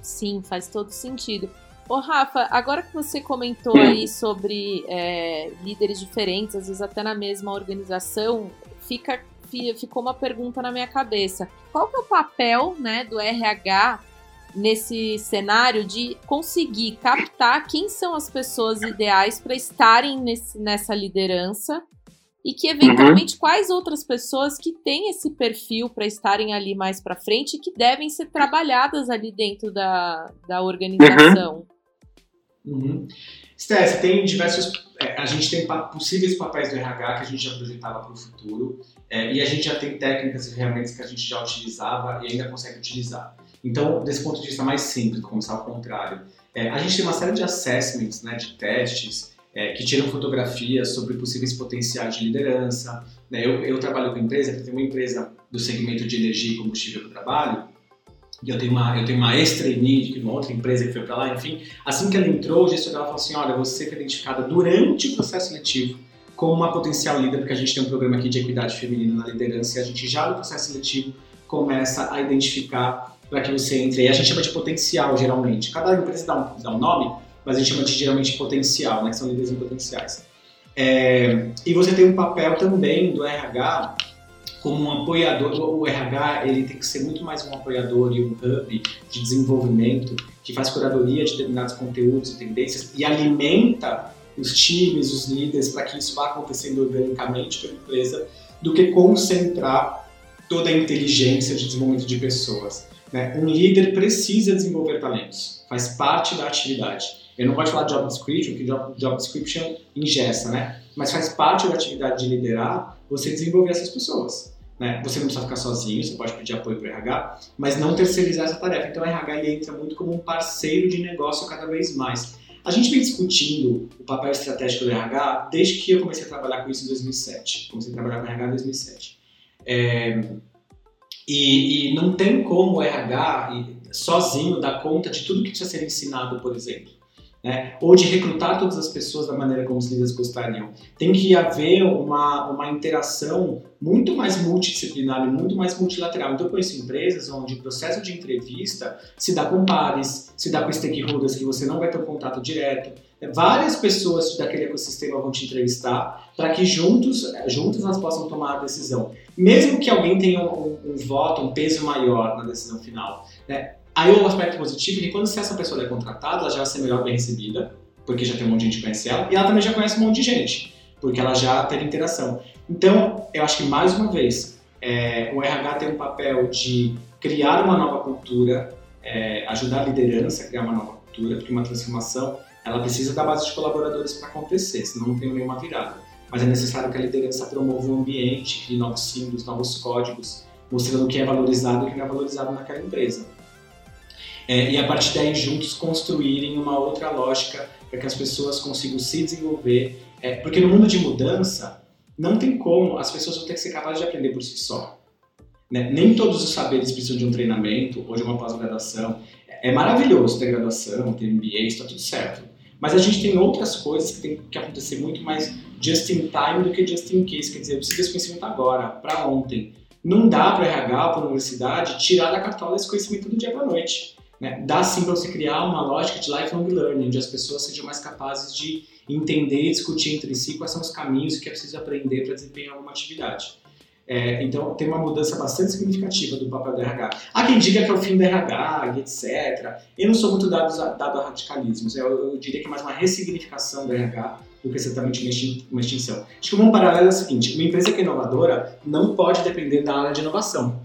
Sim, faz todo sentido. Ô Rafa, agora que você comentou aí sobre é, líderes diferentes, às vezes até na mesma organização, fica ficou uma pergunta na minha cabeça. Qual que é o papel né, do RH nesse cenário de conseguir captar quem são as pessoas ideais para estarem nesse, nessa liderança e que eventualmente uhum. quais outras pessoas que têm esse perfil para estarem ali mais para frente e que devem ser trabalhadas ali dentro da, da organização. Uhum. Uhum. Steph, tem diversos. É, a gente tem possíveis papéis do RH que a gente já projetava para o futuro é, e a gente já tem técnicas e ferramentas que a gente já utilizava e ainda consegue utilizar. Então, desse ponto de vista mais simples, começar ao contrário, é, a gente tem uma série de assessments, né, de testes é, que tiram fotografias sobre possíveis potenciais de liderança. Né? Eu, eu, trabalho com empresa, tenho uma empresa do segmento de energia e combustível que eu trabalho, eu tenho uma, eu tenho uma ex-trainee de uma outra empresa que foi para lá, enfim. Assim que ela entrou, o gestor dela falou assim, olha, você foi identificada durante o processo seletivo como uma potencial líder, porque a gente tem um programa aqui de equidade feminina na liderança e a gente já no processo seletivo começa a identificar para que você entre. E a gente chama de potencial, geralmente. Cada empresa dá um, dá um nome, mas a gente chama de geralmente potencial, né, que são líderes em potenciais. É, e você tem um papel também do RH como um apoiador, o RH ele tem que ser muito mais um apoiador e um hub de desenvolvimento que faz curadoria de determinados conteúdos e tendências e alimenta os times, os líderes para que isso vá acontecendo organicamente pela empresa, do que concentrar toda a inteligência de desenvolvimento de pessoas. Né? Um líder precisa desenvolver talentos, faz parte da atividade. Eu não gosto de falar de job description, porque job, description ingesta, né? Mas faz parte da atividade de liderar você desenvolver essas pessoas. Né? Você não precisa ficar sozinho, você pode pedir apoio para o RH, mas não terceirizar essa tarefa. Então, o RH entra muito como um parceiro de negócio cada vez mais. A gente vem discutindo o papel estratégico do RH desde que eu comecei a trabalhar com isso em 2007. Comecei a trabalhar com RH em 2007. É, e, e, não tem como o RH sozinho dar conta de tudo que precisa ser ensinado, por exemplo né? ou de recrutar todas as pessoas da maneira como os líderes gostariam. Tem que haver uma, uma interação muito mais multidisciplinar e muito mais multilateral. Então, eu conheço empresas onde o processo de entrevista se dá com pares, se dá com stakeholders que você não vai ter um contato direto. Várias pessoas daquele ecossistema vão te entrevistar para que juntos, juntos nós possam tomar a decisão. Mesmo que alguém tenha um, um, um voto, um peso maior na decisão final. Né? Aí o aspecto positivo é que quando se essa pessoa é contratada, ela já vai ser melhor bem recebida, porque já tem um monte de gente que conhece ela, e ela também já conhece um monte de gente, porque ela já teve interação. Então, eu acho que mais uma vez, é, o RH tem um papel de criar uma nova cultura, é, ajudar a liderança a criar uma nova cultura, porque uma transformação ela precisa da base de colaboradores para acontecer, senão não tem nenhuma virada. Mas é necessário que a liderança promova um ambiente, crie novos símbolos, novos códigos, mostrando o que é valorizado e o que não é valorizado naquela empresa é, e a partir daí juntos construírem uma outra lógica para que as pessoas consigam se desenvolver. É, porque no mundo de mudança, não tem como, as pessoas vão ter que ser capazes de aprender por si só. Né? Nem todos os saberes precisam de um treinamento ou de uma pós-graduação. É maravilhoso ter graduação, ter MBA, está tudo certo. Mas a gente tem outras coisas que tem que acontecer muito mais just in time do que just in case. Quer dizer, eu preciso desse conhecimento agora, para ontem. Não dá para RH, para a universidade, tirar da cartola esse conhecimento do dia para noite. Né? Dá sim para você criar uma lógica de lifelong learning, onde as pessoas sejam mais capazes de entender e discutir entre si quais são os caminhos que é preciso aprender para desempenhar alguma atividade. É, então, tem uma mudança bastante significativa do papel do RH. Há quem diga que é o fim do RH, etc. Eu não sou muito dado, dado a radicalismos. Eu, eu, diria que é mais uma ressignificação do RH do que exatamente uma extinção. Acho que um paralelo é o seguinte: uma empresa que é inovadora não pode depender da área de inovação.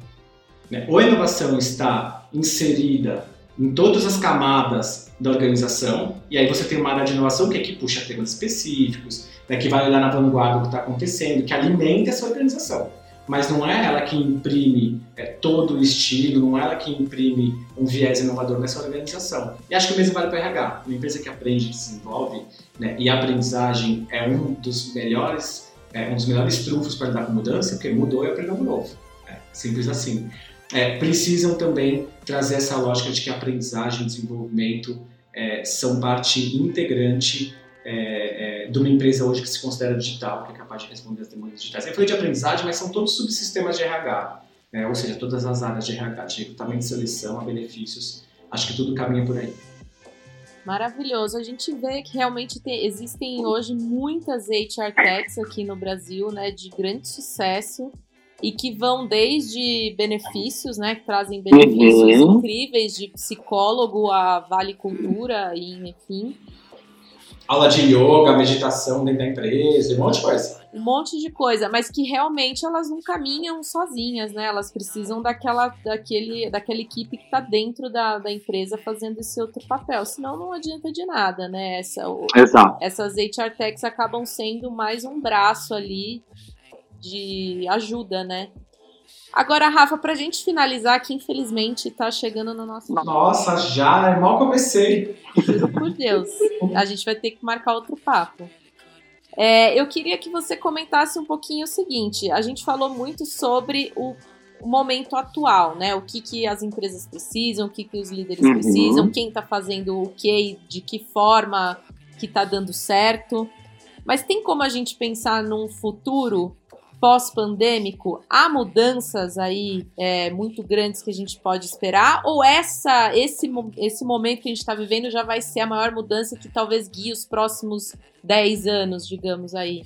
Né? Ou a inovação está inserida em todas as camadas da organização, e aí você tem uma área de inovação que é que puxa temas específicos, né, que vai olhar na vanguarda o que está acontecendo, que alimenta essa organização. Mas não é ela que imprime é, todo o estilo, não é ela que imprime um viés inovador nessa organização. E acho que o mesmo vale para RH. Uma empresa que aprende, desenvolve, né, e a aprendizagem é um dos melhores, é, um dos melhores trunfos para lidar com mudança, porque mudou e aprendeu um novo. É, simples assim é, precisam também trazer essa lógica de que aprendizagem e desenvolvimento é, são parte integrante é, é, de uma empresa hoje que se considera digital, que é capaz de responder às demandas digitais. Eu falei de aprendizagem, mas são todos subsistemas de RH, né? ou seja, todas as áreas de RH, de recrutamento e seleção a benefícios. Acho que tudo caminha por aí. Maravilhoso. A gente vê que realmente tem, existem hoje muitas HR Techs aqui no Brasil, né, de grande sucesso e que vão desde benefícios, né, que trazem benefícios uhum. incríveis de psicólogo a vale cultura e enfim. Aula de yoga, meditação dentro da empresa, um monte de coisa. Um monte de coisa, mas que realmente elas não caminham sozinhas, né? Elas precisam daquela, daquele, daquela equipe que está dentro da, da empresa fazendo esse outro papel. Senão não adianta de nada, né? Essa, Exato. Essas HR Techs acabam sendo mais um braço ali de ajuda, né? Agora, Rafa, pra gente finalizar, que infelizmente tá chegando no nosso. Nossa, já, mal comecei. Juro por Deus. A gente vai ter que marcar outro papo. É, eu queria que você comentasse um pouquinho o seguinte: a gente falou muito sobre o, momento atual, né? O que, que as empresas precisam, o que, que os líderes uhum. precisam, quem tá fazendo o que, de que forma que tá dando certo. Mas tem como a gente pensar num futuro pós-pandêmico, há mudanças aí é, muito grandes que a gente pode esperar? Ou essa, esse, esse momento que a gente está vivendo já vai ser a maior mudança que talvez guie os próximos 10 anos, digamos aí?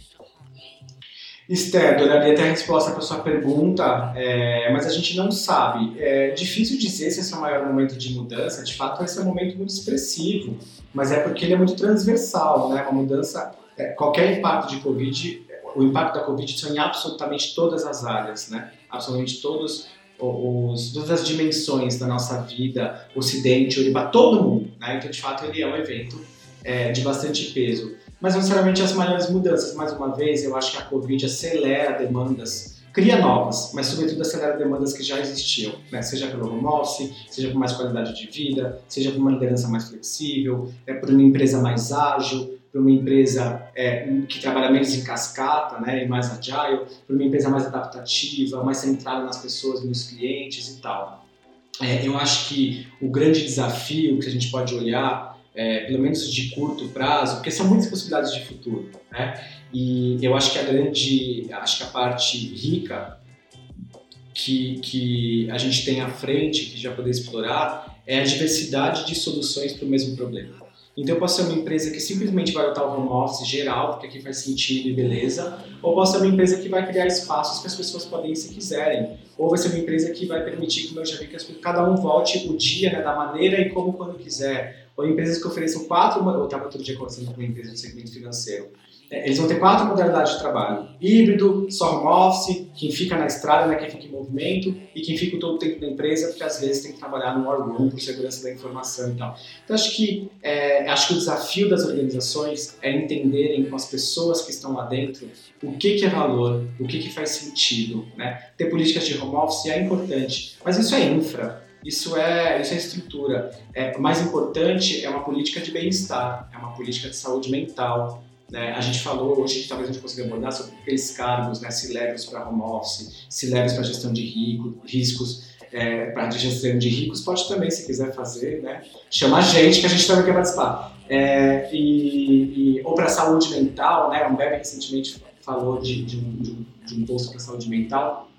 Esther, adoraria ter a resposta para sua pergunta, é, mas a gente não sabe. É difícil dizer se esse é o maior momento de mudança. De fato, esse é um momento muito expressivo, mas é porque ele é muito transversal, né? Uma mudança, é, qualquer impacto de Covid o impacto da Covid está em absolutamente todas as áreas, né? Absolutamente todos os, todas as dimensões da nossa vida, Ocidente, Uribá, todo mundo, né? Então, de fato, ele é um evento é, de bastante peso. Mas, necessariamente, as maiores mudanças. Mais uma vez, eu acho que a Covid acelera demandas, cria novas, mas, sobretudo, acelera demandas que já existiam, né? Seja pelo home office, seja por mais qualidade de vida, seja por uma liderança mais flexível, né? por uma empresa mais ágil, para uma empresa é, que trabalha menos em cascata né, e mais agile, para uma empresa mais adaptativa, mais centrada nas pessoas, nos clientes e tal. É, eu acho que o grande desafio que a gente pode olhar, é, pelo menos de curto prazo, porque são muitas possibilidades de futuro, né? E eu acho que a grande, acho que a parte rica que, que a gente tem à frente, que já poder explorar, é a diversidade de soluções para o mesmo problema. Então eu posso ser uma empresa que simplesmente vai adotar o home office geral, porque aqui faz sentido e beleza, ou posso ser uma empresa que vai criar espaços que as pessoas podem ir se quiserem, ou vai ser uma empresa que vai permitir, como eu já vi, que cada um volte o dia né, da maneira e como quando quiser, ou empresas que ofereçam quatro, eu estava outro dia conversando com uma empresa de segmento financeiro, eles vão ter quatro modalidades de trabalho: híbrido, só home office, quem fica na estrada, né, quem fica em movimento, e quem fica todo o tempo na empresa, porque às vezes tem que trabalhar no room por segurança da informação e tal. Então acho que é, acho que o desafio das organizações é entenderem com as pessoas que estão lá dentro o que, que é valor, o que, que faz sentido, né? Ter políticas de home office é importante, mas isso é infra. Isso é, isso é estrutura. É, o mais importante é uma política de bem-estar, é uma política de saúde mental, né? A gente falou hoje, que talvez a gente consiga abordar sobre aqueles cargos, né? se leves para home office, se leves para gestão de rico, riscos, é, para gestão de ricos, pode também, se quiser fazer, né? chama a gente que a gente também quer participar. É, e, e, ou para saúde mental, né? a Ambev recentemente falou de, de, um, de, um, de um posto para saúde mental.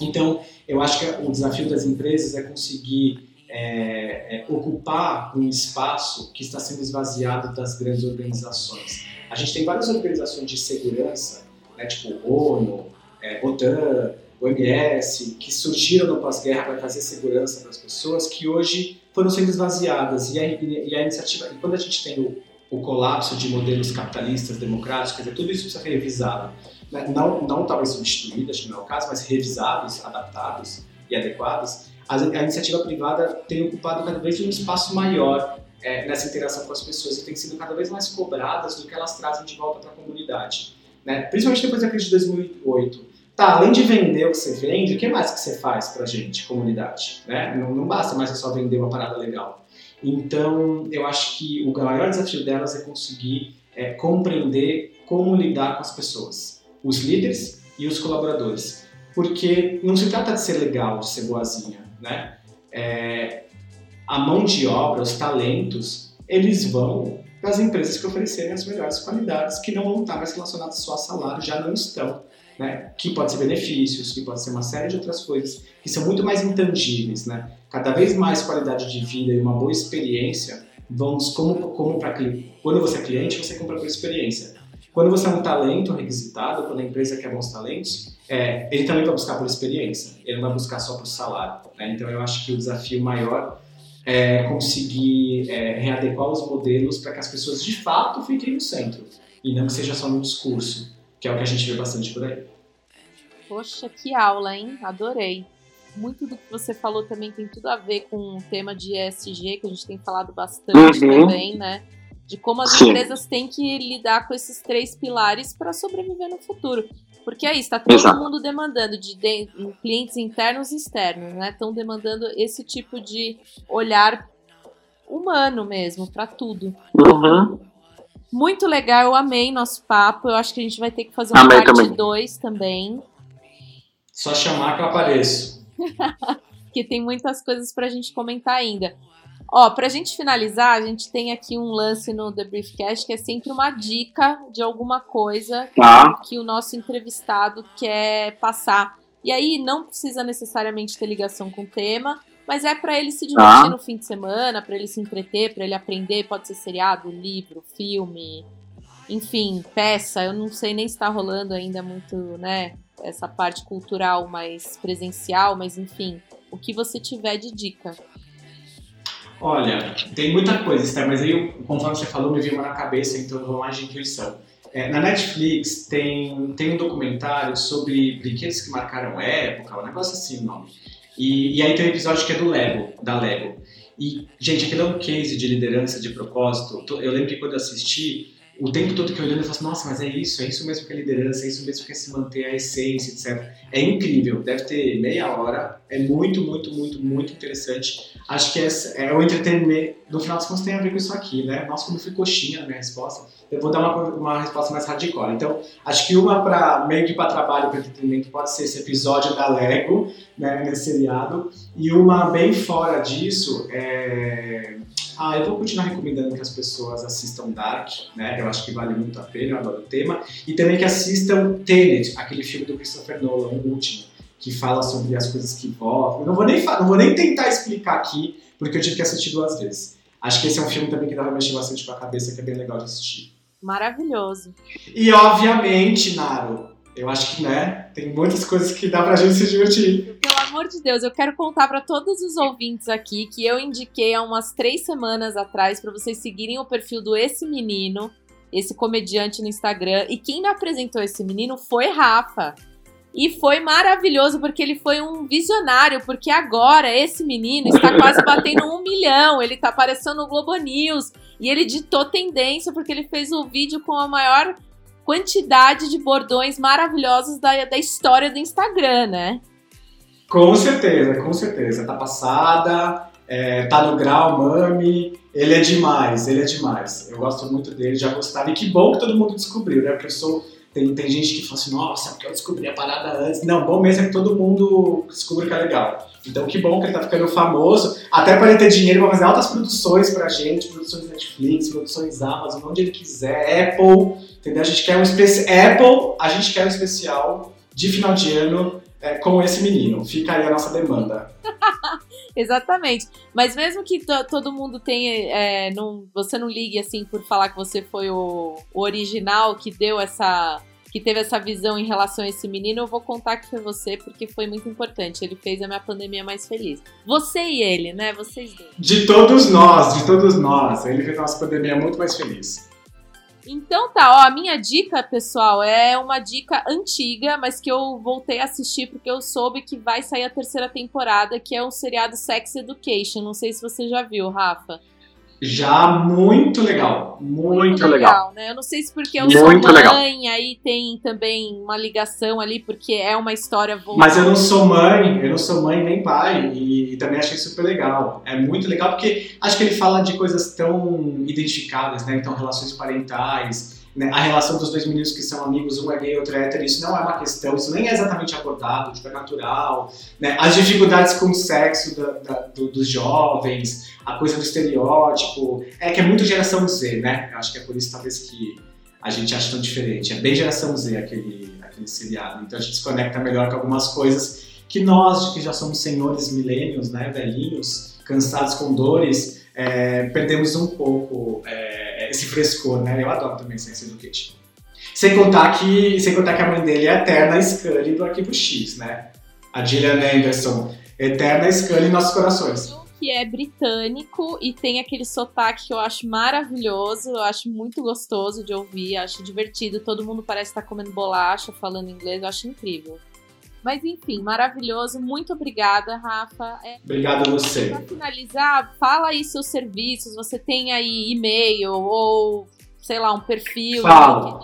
Então, eu acho que o desafio das empresas é conseguir é, é, ocupar um espaço que está sendo esvaziado das grandes organizações. A gente tem várias organizações de segurança, né, tipo ONU, é, OTAN, OMS, que surgiram no pós-guerra para trazer segurança para as pessoas, que hoje foram sendo esvaziadas. E a, e a iniciativa, e quando a gente tem o, o colapso de modelos capitalistas, democráticos, quer dizer, tudo isso precisa ser revisado. Né? Não, não talvez substituído, acho que não é o caso, mas revisados, adaptados e adequados. A, a iniciativa privada tem ocupado cada vez um espaço maior é, nessa interação com as pessoas e tem sido cada vez mais cobradas do que elas trazem de volta para a comunidade. Né? Principalmente depois da crise de 2008. Tá, além de vender o que você vende, o que mais que você faz pra gente, comunidade? Né? Não, não basta mais só vender uma parada legal. Então, eu acho que o maior desafio delas é conseguir é, compreender como lidar com as pessoas, os líderes e os colaboradores. Porque não se trata de ser legal, de ser boazinha, né? É, a mão de obra, os talentos, eles vão para as empresas que oferecerem as melhores qualidades, que não vão estar mais relacionadas só a salário, já não estão. Né? Que pode ser benefícios, que pode ser uma série de outras coisas que são muito mais intangíveis, né? Cada vez mais qualidade de vida e uma boa experiência vão como como para quando você é cliente você compra por experiência. Quando você é um talento requisitado, quando a empresa quer bons talentos, é, ele também vai buscar por experiência. Ele não vai buscar só por salário. Né? Então eu acho que o desafio maior é conseguir é, readequar os modelos para que as pessoas de fato fiquem no centro e não que seja só no discurso que é o que a gente vê bastante por aí. Poxa, que aula, hein? Adorei. Muito do que você falou também tem tudo a ver com o tema de ESG, que a gente tem falado bastante uhum. também, né? De como as Sim. empresas têm que lidar com esses três pilares para sobreviver no futuro. Porque é isso, está todo Exato. mundo demandando de, de, clientes internos e externos, né? Estão demandando esse tipo de olhar humano mesmo para tudo. Uhum. Muito legal, eu amei nosso papo. Eu acho que a gente vai ter que fazer uma amei parte 2 também. também. Só chamar que eu apareço. que tem muitas coisas pra gente comentar ainda. Ó, pra gente finalizar, a gente tem aqui um lance no The Briefcast que é sempre uma dica de alguma coisa tá. que o nosso entrevistado quer passar. E aí não precisa necessariamente ter ligação com o tema, mas é para ele se divertir ah. no fim de semana, para ele se entreter, para ele aprender. Pode ser seriado, livro, filme, enfim, peça. Eu não sei nem se está rolando ainda muito, né? Essa parte cultural mais presencial, mas enfim, o que você tiver de dica. Olha, tem muita coisa, Esther, mas aí, conforme você falou, me veio uma na cabeça, então eu vou mais de intuição. É, na Netflix tem, tem um documentário sobre brinquedos que marcaram época, um negócio assim o nome. E, e aí tem um episódio que é do Lego, da Lego. E, gente, aquilo é um case de liderança, de propósito. Eu lembro que quando eu assisti, o tempo todo que eu olhando, eu falo assim, nossa, mas é isso, é isso mesmo que é liderança, é isso mesmo que é se manter a essência, etc. É incrível, deve ter meia hora, é muito, muito, muito, muito interessante. Acho que é, é o entretenimento, no final das contas tem a ver com isso aqui, né? Nossa, como fui coxinha na minha resposta. Eu vou dar uma, uma resposta mais hardcore. Então, acho que uma para meio que para trabalho, para entretenimento, pode ser esse episódio da Lego, né, nesse seriado. E uma bem fora disso é. Ah, eu vou continuar recomendando que as pessoas assistam Dark, né? Eu acho que vale muito a pena, eu adoro o tema. E também que assistam Tenet, aquele filme do Christopher Nolan, o último, que fala sobre as coisas que envolvem. Eu não vou nem, não vou nem tentar explicar aqui, porque eu tive que assistir duas vezes. Acho que esse é um filme também que dá pra mexer bastante com a cabeça, que é bem legal de assistir. Maravilhoso. E obviamente, Naro, eu acho que, né, tem muitas coisas que dá pra gente se divertir. Amor de Deus, eu quero contar para todos os ouvintes aqui que eu indiquei há umas três semanas atrás para vocês seguirem o perfil do Esse Menino, esse comediante no Instagram. E quem me apresentou esse menino foi Rafa. E foi maravilhoso porque ele foi um visionário, porque agora esse menino está quase batendo um milhão, ele está aparecendo no Globo News e ele ditou tendência porque ele fez o vídeo com a maior quantidade de bordões maravilhosos da, da história do Instagram, né? Com certeza, com certeza. Tá passada, é, tá no grau, mami. Ele é demais, ele é demais. Eu gosto muito dele, já gostava. E que bom que todo mundo descobriu, né? Porque eu sou tem, tem gente que fala assim, nossa, porque eu descobri a parada antes. Não, bom mesmo é que todo mundo descobre que é legal. Então que bom que ele tá ficando famoso, até para ele ter dinheiro para fazer altas produções pra gente, produções Netflix, produções Amazon, onde ele quiser, Apple, entendeu? A gente quer um especial, Apple, a gente quer um especial de final de ano é, com esse menino. Fica aí a nossa demanda. Exatamente. Mas mesmo que todo mundo tenha. É, não, você não ligue assim por falar que você foi o, o original que deu essa que teve essa visão em relação a esse menino, eu vou contar que foi você, porque foi muito importante. Ele fez a minha pandemia mais feliz. Você e ele, né? Vocês dois. De todos nós, de todos nós. Ele fez a nossa pandemia muito mais feliz. Então tá, ó, a minha dica, pessoal, é uma dica antiga, mas que eu voltei a assistir porque eu soube que vai sair a terceira temporada, que é um seriado Sex Education. Não sei se você já viu, Rafa. Já muito legal. Muito, muito legal. legal. né? Eu não sei se porque eu muito sou mãe, legal. aí tem também uma ligação ali, porque é uma história voltada. Mas eu não sou mãe, eu não sou mãe nem pai, e, e, também achei super legal. É muito legal porque acho que ele fala de coisas tão identificadas, né? Então, relações parentais, né, a relação dos dois meninos que são amigos, um é gay, outro é hétero, isso não é uma questão, isso nem é exatamente abordado, tipo, é natural, né, as dificuldades com o sexo da, da, do, dos jovens, a coisa do estereótipo, é que é muito geração Z, né, eu acho que é por isso talvez que a gente acha tão diferente, é bem geração Z aquele, aquele seriado, então a gente se conecta melhor com algumas coisas que nós, que já somos senhores milênios, né, velhinhos, cansados com dores, é, perdemos um pouco... É, esse frescor, né? Eu adoro também Sense Education. Sem contar que, sem contar que a mãe dele é eterna Scully do Arquivo X, né? A Gillian Anderson, eterna Scully em nossos corações. Que é britânico e tem aquele sotaque que eu acho maravilhoso, eu acho muito gostoso de ouvir, acho divertido. Todo mundo parece estar comendo bolacha, falando inglês, eu acho incrível. Mas enfim, maravilhoso. Muito obrigada, Rafa. É... Obrigado a você. Para finalizar, fala aí seus serviços. Você tem aí e-mail ou, sei lá, um perfil? Fala.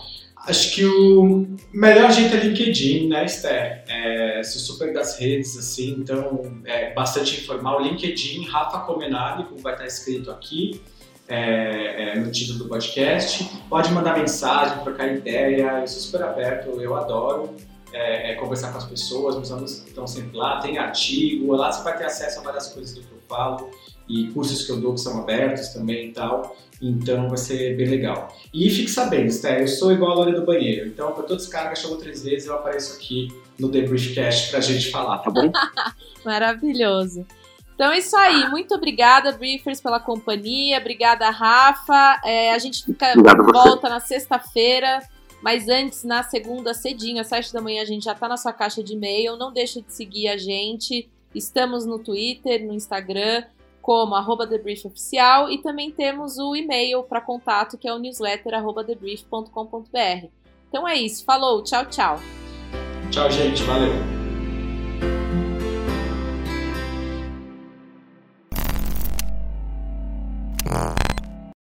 Acho que o melhor jeito é LinkedIn, né, Esther? É, sou super das redes, assim, então é bastante informal. LinkedIn, Rafa Comenari, como vai estar escrito aqui é, é, no título do podcast. Pode mandar mensagem, trocar ideia, eu sou super aberto, eu adoro é, é, conversar com as pessoas, meus alunos estão sempre lá, tem artigo, lá você vai ter acesso a várias coisas do que eu falo e cursos que eu dou que são abertos também e tal, então vai ser bem legal. E fique sabendo, Sté, eu sou igual a Lore do banheiro, então para todos os caras que chamou três vezes, eu apareço aqui no The Briefcast pra gente falar, tá bom? Maravilhoso. Então é isso aí. Muito obrigada, Briefers, pela companhia. Obrigada, Rafa. É, a gente fica volta na sexta-feira mas antes, na segunda, cedinho, às 7 da manhã, a gente já tá na sua caixa de e-mail. Não deixa de seguir a gente. Estamos no Twitter, no Instagram, como arroba TheBriefOficial e também temos o e-mail para contato, que é o newsletter arroba TheBrief.com.br. Então é isso. Falou, tchau, tchau. Tchau, gente. Valeu. Ah.